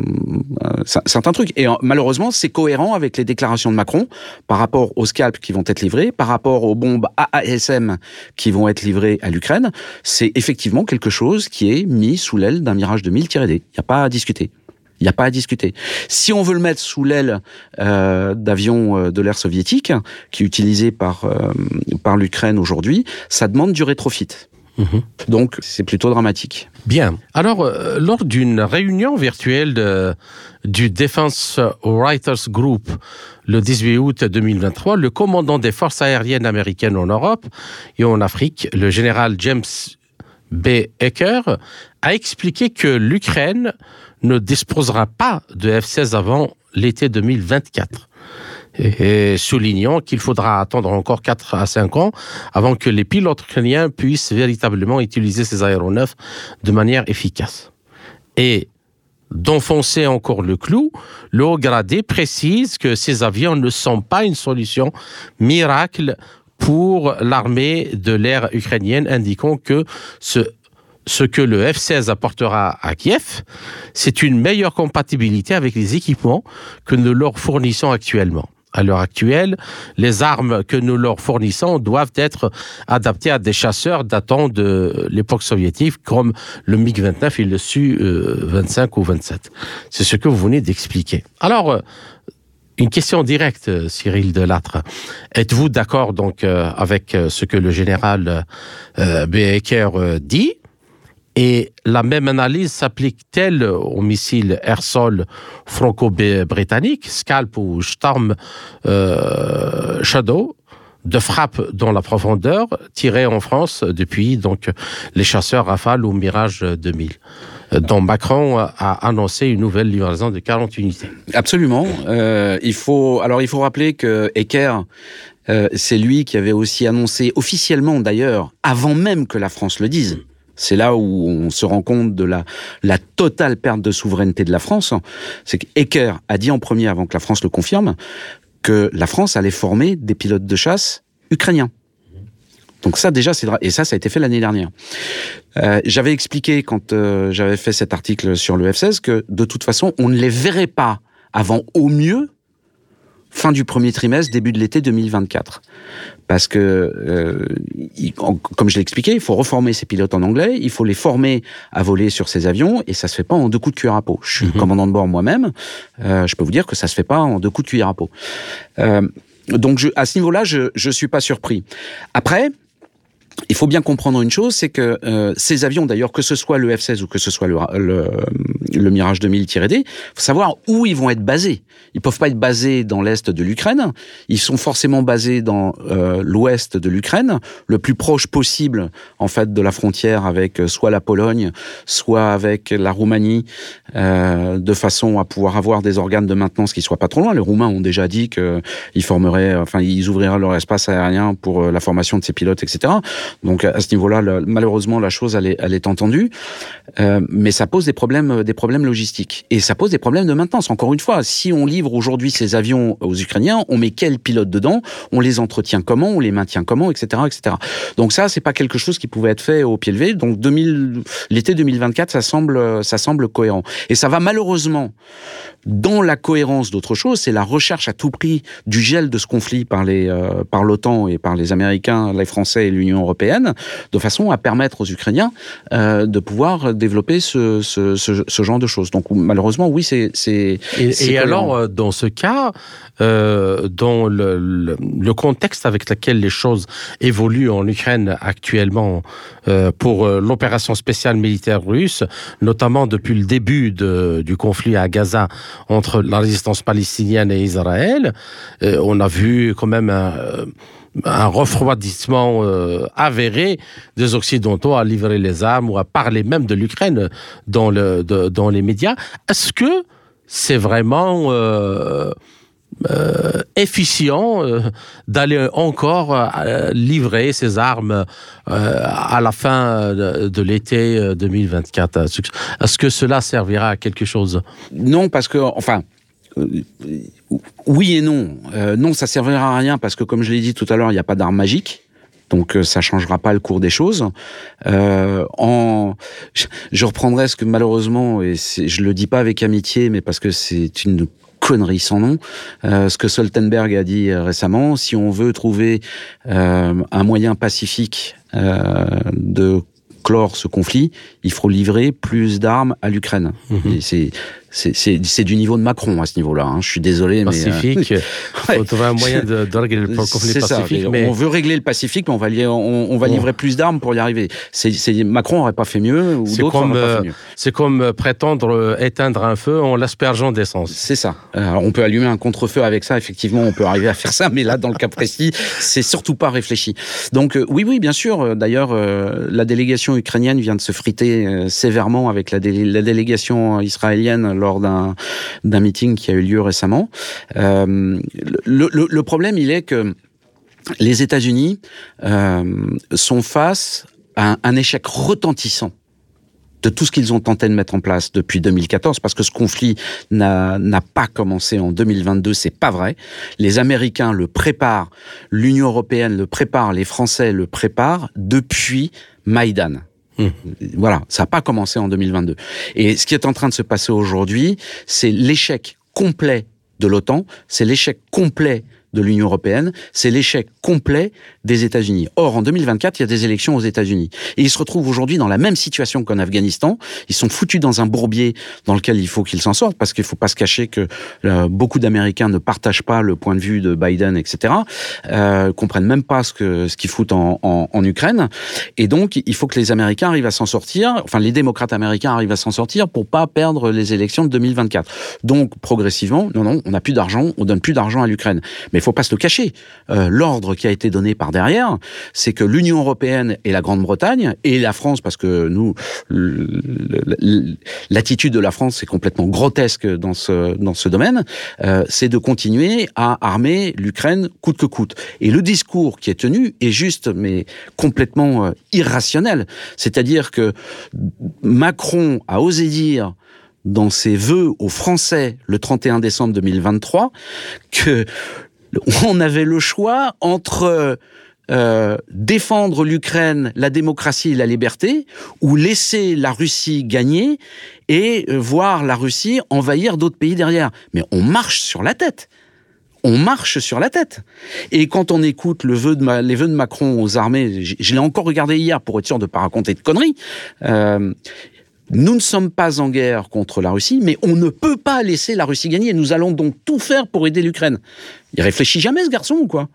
un certain truc. Et euh, malheureusement, c'est cohérent avec les déclarations de Macron par rapport aux scalps qui vont être livrés, par rapport aux bombes AASM qui vont être livrées à l'Ukraine. C'est effectivement quelque chose qui est mis sous l'aile d'un Mirage 2000-D. Il n'y a pas à discuter. Il n'y a pas à discuter. Si on veut le mettre sous l'aile euh, d'avions euh, de l'ère soviétique, qui est utilisé par, euh, par l'Ukraine aujourd'hui, ça demande du rétrofit. Mhm. Donc, c'est plutôt dramatique. Bien. Alors, euh, lors d'une réunion virtuelle du Defense Writers Group le 18 août 2023, le commandant des forces aériennes américaines en Europe et en Afrique, le général James B. Ecker, a expliqué que l'Ukraine ne disposera pas de F-16 avant l'été 2024. Et, soulignant qu'il faudra attendre encore 4 à 5 ans avant que les pilotes ukrainiens puissent véritablement utiliser ces aéronefs de manière efficace. Et d'enfoncer encore le clou, le haut gradé précise que ces avions ne sont pas une solution miracle pour l'armée de l'air ukrainienne, indiquant que ce, ce que le F-16 apportera à Kiev, c'est une meilleure compatibilité avec les équipements que nous leur fournissons actuellement. À l'heure actuelle, les armes que nous leur fournissons doivent être adaptées à des chasseurs datant de l'époque soviétique, comme le MiG-29 et le Su-25 ou 27. C'est ce que vous venez d'expliquer. Alors, une question directe, Cyril Delattre. Êtes-vous d'accord donc euh, avec euh, ce que le général euh, Becker dit? Et la même analyse s'applique-t-elle aux missiles air-sol franco-britanniques, Scalp ou Storm euh, Shadow, de frappe dans la profondeur, tirés en France depuis donc les chasseurs Rafale ou Mirage 2000, euh, dont Macron a annoncé une nouvelle livraison de 40 unités. Absolument. Euh, il faut alors il faut rappeler que Ecker, euh, c'est lui qui avait aussi annoncé officiellement d'ailleurs, avant même que la France le dise. C'est là où on se rend compte de la, totale perte de souveraineté de la France. C'est qu'Ecker a dit en premier, avant que la France le confirme, que la France allait former des pilotes de chasse ukrainiens. Donc ça déjà, c'est et ça, ça a été fait l'année dernière. Euh, j'avais expliqué quand euh, j'avais fait cet article sur le F-16 que de toute façon, on ne les verrait pas avant au mieux fin du premier trimestre, début de l'été 2024. Parce que, euh, comme je l'ai expliqué, il faut reformer ces pilotes en anglais, il faut les former à voler sur ces avions, et ça se fait pas en deux coups de cuillère à peau. Je suis mhm. commandant de bord moi-même, euh, je peux vous dire que ça se fait pas en deux coups de cuillère à peau. Euh, donc je, à ce niveau-là, je je suis pas surpris. Après, il faut bien comprendre une chose, c'est que euh, ces avions, d'ailleurs, que ce soit le F-16 ou que ce soit le, le, le Mirage 2000-D, faut savoir où ils vont être basés. Ils peuvent pas être basés dans l'est de l'Ukraine. Ils sont forcément basés dans euh, l'ouest de l'Ukraine, le plus proche possible, en fait, de la frontière avec euh, soit la Pologne, soit avec la Roumanie, euh, de façon à pouvoir avoir des organes de maintenance qui soient pas trop loin. Les Roumains ont déjà dit qu'ils formeraient, enfin, ils ouvriraient leur espace aérien pour la formation de ces pilotes, etc. Donc à ce niveau-là, malheureusement, la chose elle est, entendue, euh, mais ça pose des problèmes, des problèmes logistiques et ça pose des problèmes de maintenance. Encore une fois, si on livre aujourd'hui ces avions aux Ukrainiens, on met quel pilote dedans, on les entretient comment, on les maintient comment, etc., etc. Donc ça, c'est pas quelque chose qui pouvait être fait au pied levé. Donc 2000, l'été 2024, ça semble, ça semble cohérent et ça va malheureusement dans la cohérence d'autre chose, c'est la recherche à tout prix du gel de ce conflit par les euh, par l'OTAN et par les Américains, les Français et l'Union européenne, de façon à permettre aux Ukrainiens euh, de pouvoir développer ce, ce, ce, ce, genre de choses. Donc malheureusement, oui, c'est. Et, et alors, euh, dans ce cas, euh, dans le, le, le, contexte avec lequel les choses évoluent en Ukraine actuellement euh, pour l'opération spéciale militaire russe, notamment depuis le début de, du conflit à Gaza entre la résistance palestinienne et Israël. On a vu quand même un, un refroidissement euh, avéré des Occidentaux à livrer les armes ou à parler même de l'Ukraine dans, les médias. Est-ce que c'est vraiment... Euh, euh, efficient d'aller encore livrer ces armes à la fin de, de l'été 2024. Est-ce que cela servira à quelque chose? Non, parce que, enfin, oui et non. Euh, non, ça servira à rien parce que, comme je l'ai dit tout à l'heure, il n'y a pas d'arme magique. Donc euh, ça changera pas le cours des choses. Euh, en, je, reprendrai ce que malheureusement, et je le dis pas avec amitié, mais parce que c'est une connerie sans nom. Euh, ce que Stoltenberg a dit récemment, si on veut trouver euh, un moyen pacifique euh, de clore ce conflit, il faut livrer plus d'armes à l'Ukraine. Mmh. C'est c'est du niveau de Macron à ce niveau-là. Hein. Je suis désolé, Pacifique. mais euh... ouais. trouver un moyen de, de régler le conflit pacifique. Ça, mais... On veut régler le Pacifique, mais on va, li on, on va livrer oh. plus d'armes pour y arriver. C'est Macron n'aurait pas fait mieux ou d'autres n'auraient pas fait mieux. C'est comme euh, prétendre euh, éteindre un feu en l'aspergeant d'essence. C'est ça. Alors on peut allumer un contre-feu avec ça. Effectivement, on peut arriver à faire ça, mais là, dans le cas précis, c'est surtout pas réfléchi. Donc euh, oui, oui, bien sûr. Euh, d'ailleurs, euh, la délégation ukrainienne vient de se friter euh, sévèrement avec la, dé la délégation israélienne lors d'un meeting qui a eu lieu récemment. Euh, le problème, il est que les États-Unis euh, sont face à un, un échec retentissant de tout ce qu'ils ont tenté de mettre en place depuis 2014, parce que ce conflit n'a pas commencé en 2022, c'est pas vrai. Les Américains le préparent, l'Union européenne le prépare, les Français le préparent depuis Maïdan. Mmh. Voilà, ça n'a pas commencé en 2022. Et ce qui est en train de se passer aujourd'hui, c'est l'échec complet de l'OTAN, c'est l'échec complet de l'Union européenne, c'est l'échec complet des États-Unis. Or, en 2024, il y a des élections aux États-Unis. Et ils se retrouvent aujourd'hui dans la même situation qu'en Afghanistan. Ils sont foutus dans un bourbier dans lequel il faut qu'ils s'en sortent, parce qu'il ne faut pas se cacher que euh, beaucoup d'Américains ne partagent pas le point de vue de Biden, etc., euh, comprennent même pas ce que ce qu'ils foutent en, en, en, Ukraine. Et donc, il faut que les Américains arrivent à s'en sortir, enfin, les démocrates américains arrivent à s'en sortir pour pas perdre les élections de 2024. Donc, progressivement, non, non, on n'a plus d'argent, on donne plus d'argent à l'Ukraine. Mais faut pas se le cacher. Euh, L'ordre qui a été donné par derrière, c'est que l'Union européenne et la Grande-Bretagne et la France, parce que nous, l'attitude de la France est complètement grotesque dans ce dans ce domaine, euh, c'est de continuer à armer l'Ukraine coûte que coûte. Et le discours qui est tenu est juste, mais complètement euh, irrationnel. C'est-à-dire que Macron a osé dire dans ses vœux aux Français le 31 décembre 2023 que on avait le choix entre euh, défendre l'Ukraine, la démocratie et la liberté, ou laisser la Russie gagner et euh, voir la Russie envahir d'autres pays derrière. Mais on marche sur la tête. On marche sur la tête. Et quand on écoute les vœux de Macron aux armées, je, l'ai encore regardé hier pour être sûr de ne pas raconter de conneries. Euh, nous ne sommes pas en guerre contre la Russie, mais on ne peut pas laisser la Russie gagner. Nous allons donc tout faire pour aider l'Ukraine. Il réfléchit jamais, ce garçon, ou quoi?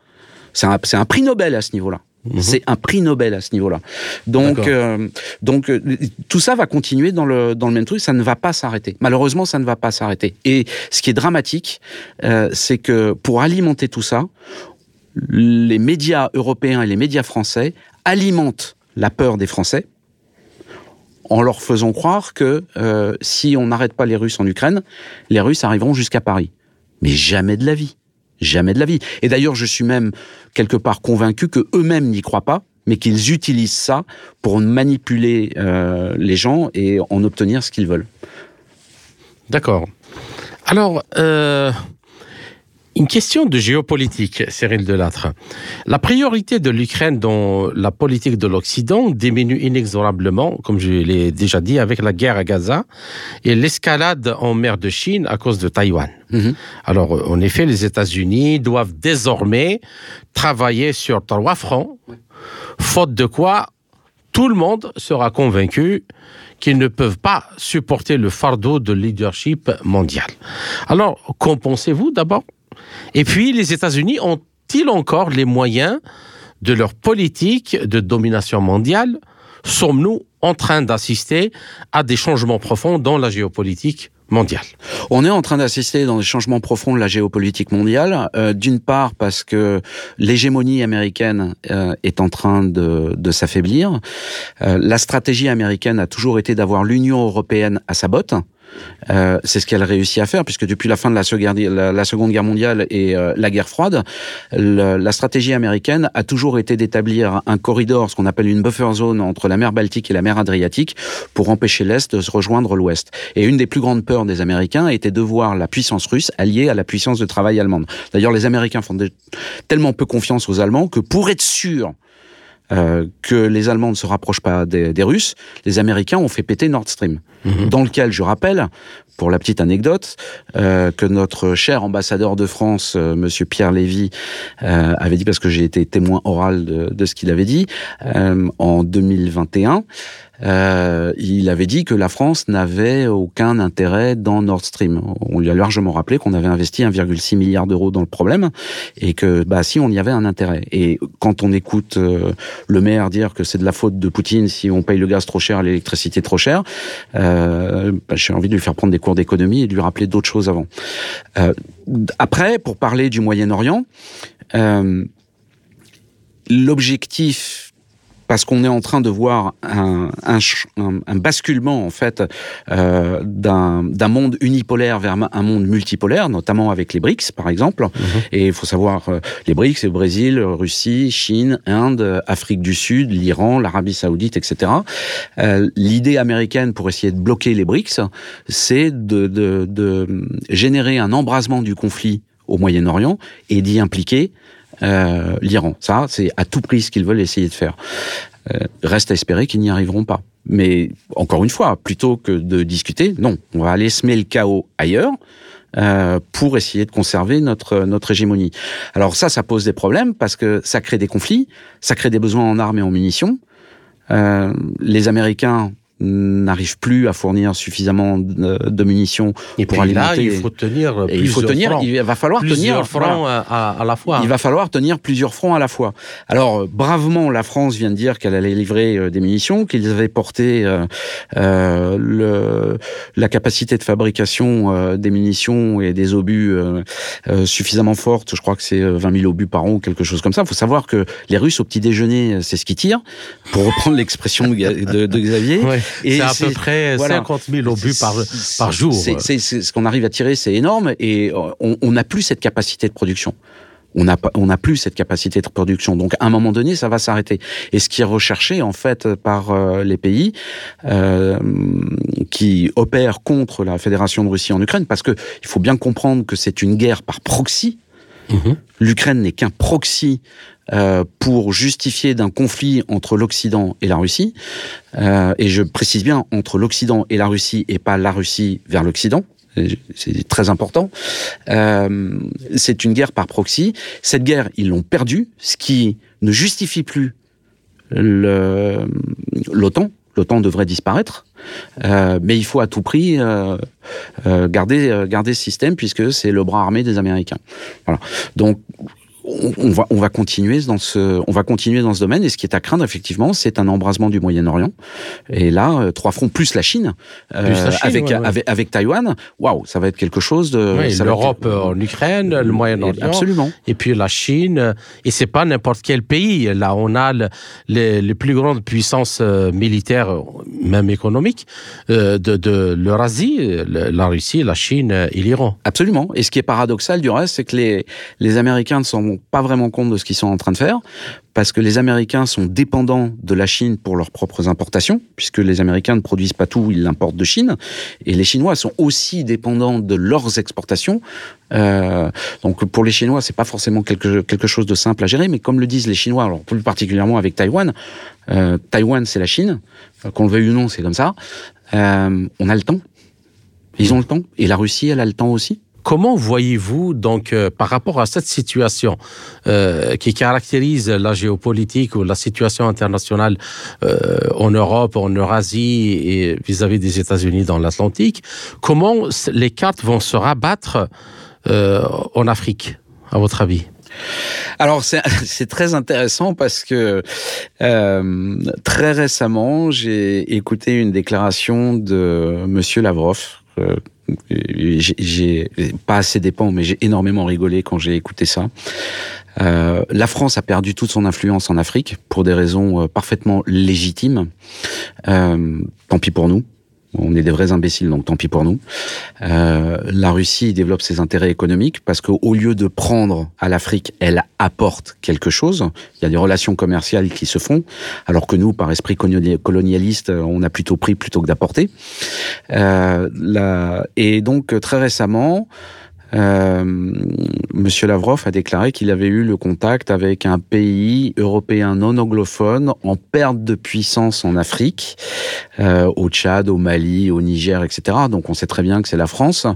C'est un, un prix Nobel à ce niveau-là. Mhm. C'est un prix Nobel à ce niveau-là. Donc, euh, donc euh, tout ça va continuer dans le, dans le même truc. Ça ne va pas s'arrêter. Malheureusement, ça ne va pas s'arrêter. Et ce qui est dramatique, euh, c'est que pour alimenter tout ça, les médias européens et les médias français alimentent la peur des Français en leur faisant croire que euh, si on n'arrête pas les Russes en Ukraine, les Russes arriveront jusqu'à Paris. Mais jamais de la vie. Jamais de la vie. Et d'ailleurs, je suis même quelque part convaincu que eux-mêmes n'y croient pas, mais qu'ils utilisent ça pour manipuler euh, les gens et en obtenir ce qu'ils veulent. D'accord. Alors, euh, une question de géopolitique, Cyril Delattre. La priorité de l'Ukraine dans la politique de l'Occident diminue inexorablement, comme je l'ai déjà dit, avec la guerre à Gaza et l'escalade en mer de Chine à cause de Taïwan. Mhm. Alors, en effet, les États-Unis doivent désormais travailler sur trois fronts, faute de quoi tout le monde sera convaincu qu'ils ne peuvent pas supporter le fardeau de leadership mondial. Alors, qu'en pensez-vous d'abord? Et puis, les États-Unis ont-ils encore les moyens de leur politique de domination mondiale? Sommes-nous en train d'assister à des changements profonds dans la géopolitique mondiale? On est en train d'assister dans des changements profonds de la géopolitique mondiale, euh, d'une part parce que l'hégémonie américaine euh, est en train de, s'affaiblir. Euh, la stratégie américaine a toujours été d'avoir l'Union européenne à sa botte. Euh, c'est ce qu'elle réussit à faire, puisque depuis la fin de la, Seconde Guerre mondiale et euh, la guerre froide, la stratégie américaine a toujours été d'établir un corridor, ce qu'on appelle une buffer zone entre la mer Baltique et la mer Adriatique, pour empêcher l'Est de se rejoindre l'Ouest. Et une des plus grandes peurs des Américains était de voir la puissance russe alliée à la puissance de travail allemande. D'ailleurs, les Américains font tellement peu confiance aux Allemands que pour être sûr euh, que les Allemands ne se rapprochent pas des, Russes, les Américains ont fait péter Nord Stream, mhm. dans lequel, je rappelle, pour la petite anecdote, euh, que notre cher ambassadeur de France, euh, Monsieur Pierre Lévy, euh, avait dit, parce que j'ai été témoin oral de, de ce qu'il avait dit, euh, en 2021, euh, il avait dit que la France n'avait aucun intérêt dans Nord Stream. On lui a largement rappelé qu'on avait investi 1,6 milliard d'euros dans le problème et que bah si on y avait un intérêt. Et quand on écoute euh, le maire dire que c'est de la faute de Poutine si on paye le gaz trop cher, l'électricité trop cher, euh, bah, j'ai envie de lui faire prendre des cours d'économie et de lui rappeler d'autres choses avant. Euh, après, pour parler du Moyen-Orient, euh, l'objectif parce qu'on est en train de voir un, un, un basculement en fait euh, d'un monde unipolaire vers un monde multipolaire, notamment avec les BRICS par exemple. Mhm. Et il faut savoir euh, les BRICS, c'est Brésil, Russie, Chine, Inde, Afrique du Sud, l'Iran, l'Arabie Saoudite, etc. Euh, L'idée américaine pour essayer de bloquer les BRICS, c'est de, de, de générer un embrasement du conflit au Moyen-Orient et d'y impliquer euh, l'Iran. Ça, c'est à tout prix ce qu'ils veulent essayer de faire. Euh, reste à espérer qu'ils n'y arriveront pas. Mais encore une fois, plutôt que de discuter, non, on va aller semer le chaos ailleurs. Euh, pour essayer de conserver notre notre hégémonie. Alors ça, ça pose des problèmes parce que ça crée des conflits, ça crée des besoins en armes et en munitions. Les Américains n'arrive plus à fournir suffisamment de, munitions et pour alimenter. Là, il faut tenir et il faut tenir. Il va falloir plusieurs tenir fronts à, la fois. Il va falloir tenir plusieurs fronts à la fois. Alors bravement, la France vient de dire qu'elle allait livrer euh, des munitions, qu'ils avaient porté euh, euh, le, la capacité de fabrication euh, des munitions et des obus euh, euh suffisamment forte. Je crois que c'est 20 000 obus par an ou quelque chose comme ça. Il faut savoir que les Russes au petit déjeuner, c'est ce qu'ils tirent, pour reprendre l'expression de, de, Xavier. Ouais. C'est à peu près 50 000 obus par, par jour. Ce qu'on arrive à tirer, c'est énorme, et euh, on n'a plus cette capacité de production. On n'a on n'a plus cette capacité de production. Donc, à un moment donné, ça va s'arrêter. Et ce qui est recherché, en fait, par euh, les pays euh, qui opèrent contre la Fédération de Russie en Ukraine, parce que il faut bien comprendre que c'est une guerre par proxy, Mhm. L'Ukraine n'est qu'un proxy euh, pour justifier d'un conflit entre l'Occident et la Russie. Euh, et je précise bien entre l'Occident et la Russie et pas la Russie vers l'Occident. C'est très important. Euh, c'est une guerre par proxy. Cette guerre, ils l'ont perdue, ce qui ne justifie plus l'OTAN. L'OTAN devrait disparaître, euh, mais il faut à tout prix euh, euh, garder garder ce système puisque c'est le bras armé des Américains. Voilà. Donc on, va, on va continuer dans ce, on va continuer dans ce domaine. Et ce qui est à craindre, effectivement, c'est un embrasement du Moyen-Orient. Et là, euh, trois fronts plus la Chine, euh, avec, avec, avec Taïwan. Waouh, ça va être quelque chose de. L'Europe en Ukraine, le Moyen-Orient. Absolument. Et puis la Chine. Et c'est pas n'importe quel pays. Là, on a les, plus grandes puissances euh, militaires, même économiques, de, de l'Eurasie, la Russie, la Chine et l'Iran. Absolument. Et ce qui est paradoxal, du reste, c'est que les, les Américains ne sont pas vraiment compte de ce qu'ils sont en train de faire, parce que les Américains sont dépendants de la Chine pour leurs propres importations, puisque les Américains ne produisent pas tout, ils l'importent de Chine, et les Chinois sont aussi dépendants de leurs exportations. Euh, donc pour les Chinois, c'est pas forcément quelque, quelque chose de simple à gérer, mais comme le disent les Chinois, alors plus particulièrement avec Taïwan, euh, Taïwan c'est la Chine, qu'on le veuille ou non, c'est comme ça. Euh, on a le temps. Ils ont le temps. Et la Russie, elle a le temps aussi. Comment voyez-vous donc euh, par rapport à cette situation euh, qui caractérise la géopolitique ou la situation internationale euh, en Europe, en Eurasie et vis-à-vis des États-Unis dans l'Atlantique, comment les cartes vont se rabattre en Afrique, à votre avis? Alors c'est très intéressant parce que très récemment j'ai écouté une déclaration de Monsieur Lavrov j'ai pas assez dépend, mais j'ai énormément rigolé quand j'ai écouté ça. Euh, la France a perdu toute son influence en Afrique pour des raisons euh, parfaitement légitimes. Euh, tant pis pour nous. On est des vrais imbéciles, donc tant pis pour nous. Euh, la Russie développe ses intérêts économiques parce qu'au lieu de prendre à l'Afrique, elle apporte quelque chose. Il y a des relations commerciales qui se font, alors que nous, par esprit colonialiste, on a plutôt pris plutôt que d'apporter. Euh, et donc très récemment, Monsieur Lavrov a déclaré qu'il avait eu le contact avec un pays européen non anglophone en perte de puissance en Afrique, euh, au Tchad, au Mali, au Niger, etc. Donc on sait très bien que c'est la France,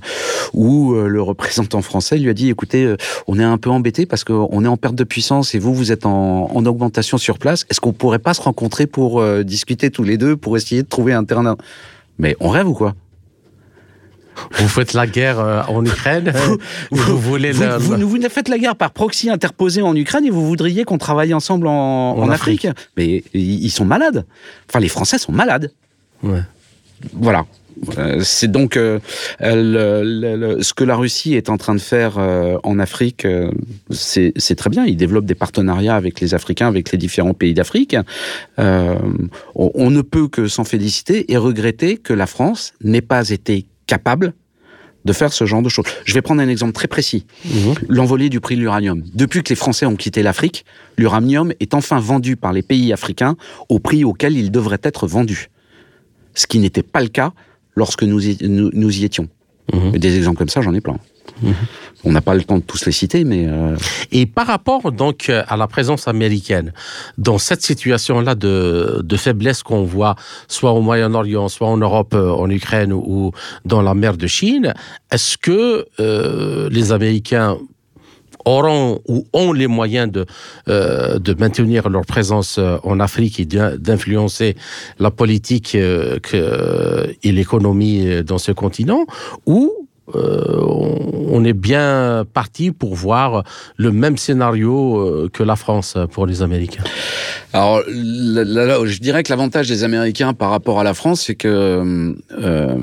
où euh, le représentant français lui a dit "Écoutez, euh, on est un peu embêté parce qu'on est en perte de puissance et vous, vous êtes en, en augmentation sur place. Est-ce qu'on pourrait pas se rencontrer pour euh, discuter tous les deux, pour essayer de trouver un terrain Mais on rêve ou quoi? Vous faites la guerre euh, en Ukraine Vous, voulez vous, vous, faites la guerre par proxy interposé en Ukraine et vous voudriez qu'on travaille ensemble en, Afrique. Mais ils sont malades. Enfin, les Français sont malades. Ouais. Voilà. Euh, c'est donc euh, ce que la Russie est en train de faire en Afrique, c'est très bien. Ils développent des partenariats avec les Africains, avec les différents pays d'Afrique. on, ne peut que s'en féliciter et regretter que la France n'ait pas été capable de faire ce genre de choses. Je vais prendre un exemple très précis. Mhm. L'envolée du prix de l'uranium. Depuis que les Français ont quitté l'Afrique, l'uranium est enfin vendu par les pays africains au prix auquel il devrait être vendu. Ce qui n'était pas le cas lorsque nous y, nous, y étions. Mhm. Des exemples comme ça, j'en ai plein. Mhm. On n'a pas le temps de tous les citer, mais... Euh, Et par rapport donc à la présence américaine, dans cette situation-là de, faiblesse qu'on voit, soit au Moyen-Orient, soit en Europe, euh, en Ukraine ou dans la mer de Chine, est-ce que euh, les Américains auront ou ont les moyens de, de maintenir leur présence en Afrique et d'influencer la politique que, et l'économie dans ce continent, ou euh, on est bien parti pour voir le même scénario euh, que la France pour les Américains. Alors, je dirais que l'avantage des Américains par rapport à la France, c'est que euh,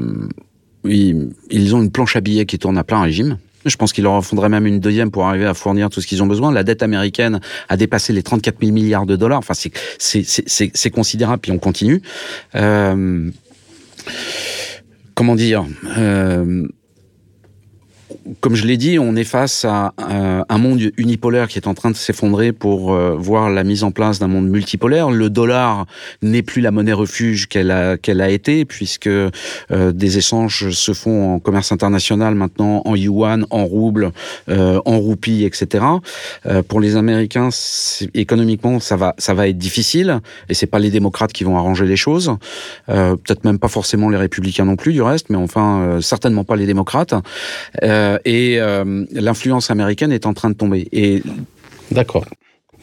ils, ont une planche à billets qui tourne à plein régime. Je pense qu'il leur en faudrait même une deuxième pour arriver à fournir tout ce qu'ils ont besoin. La dette américaine a dépassé les 34 000 milliards de dollars. Enfin, c'est considérable, puis on continue. comment dire comme je l'ai dit, on est face à un monde unipolaire qui est en train de s'effondrer pour euh, voir la mise en place d'un monde multipolaire. Le dollar n'est plus la monnaie refuge qu'elle a, qu'elle a été, puisque euh, des échanges se font en commerce international maintenant en yuan, en rouble, euh, en roupie, etc. pour les Américains, économiquement, ça va, ça va être difficile, et c'est pas les démocrates qui vont arranger les choses. Peut-être même pas forcément les républicains non plus, du reste, mais enfin certainement pas les démocrates. Et l'influence américaine est en train de tomber. Et D'accord.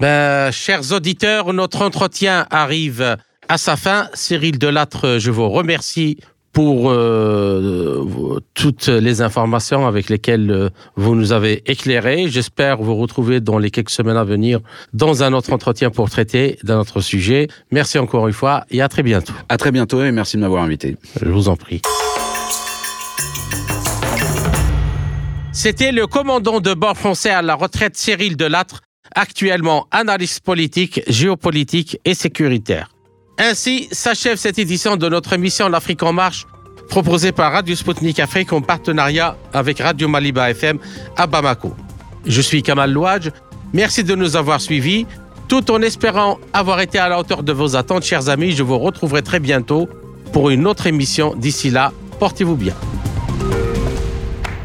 Ben, chers auditeurs, notre entretien arrive à sa fin. Cyril Delattre, je vous remercie pour euh, toutes les informations avec lesquelles euh, vous nous avez éclairés. J'espère vous retrouver dans les quelques semaines à venir dans un autre entretien pour traiter d'un autre sujet. Merci encore une fois et à très bientôt. À très bientôt et merci de m'avoir invité. Je vous en prie. C'était le commandant de bord français à la retraite Cyril Delattre actuellement analyste politique, géopolitique et sécuritaire. Ainsi s'achève cette édition de notre émission L'Afrique en marche, proposée par Radio Sputnik Afrique en partenariat avec Radio Maliba FM à Bamako. Je suis Kamal Louadj. Merci de nous avoir suivis. Tout en espérant avoir été à la hauteur de vos attentes, chers amis, je vous retrouverai très bientôt pour une autre émission. D'ici là, portez-vous bien.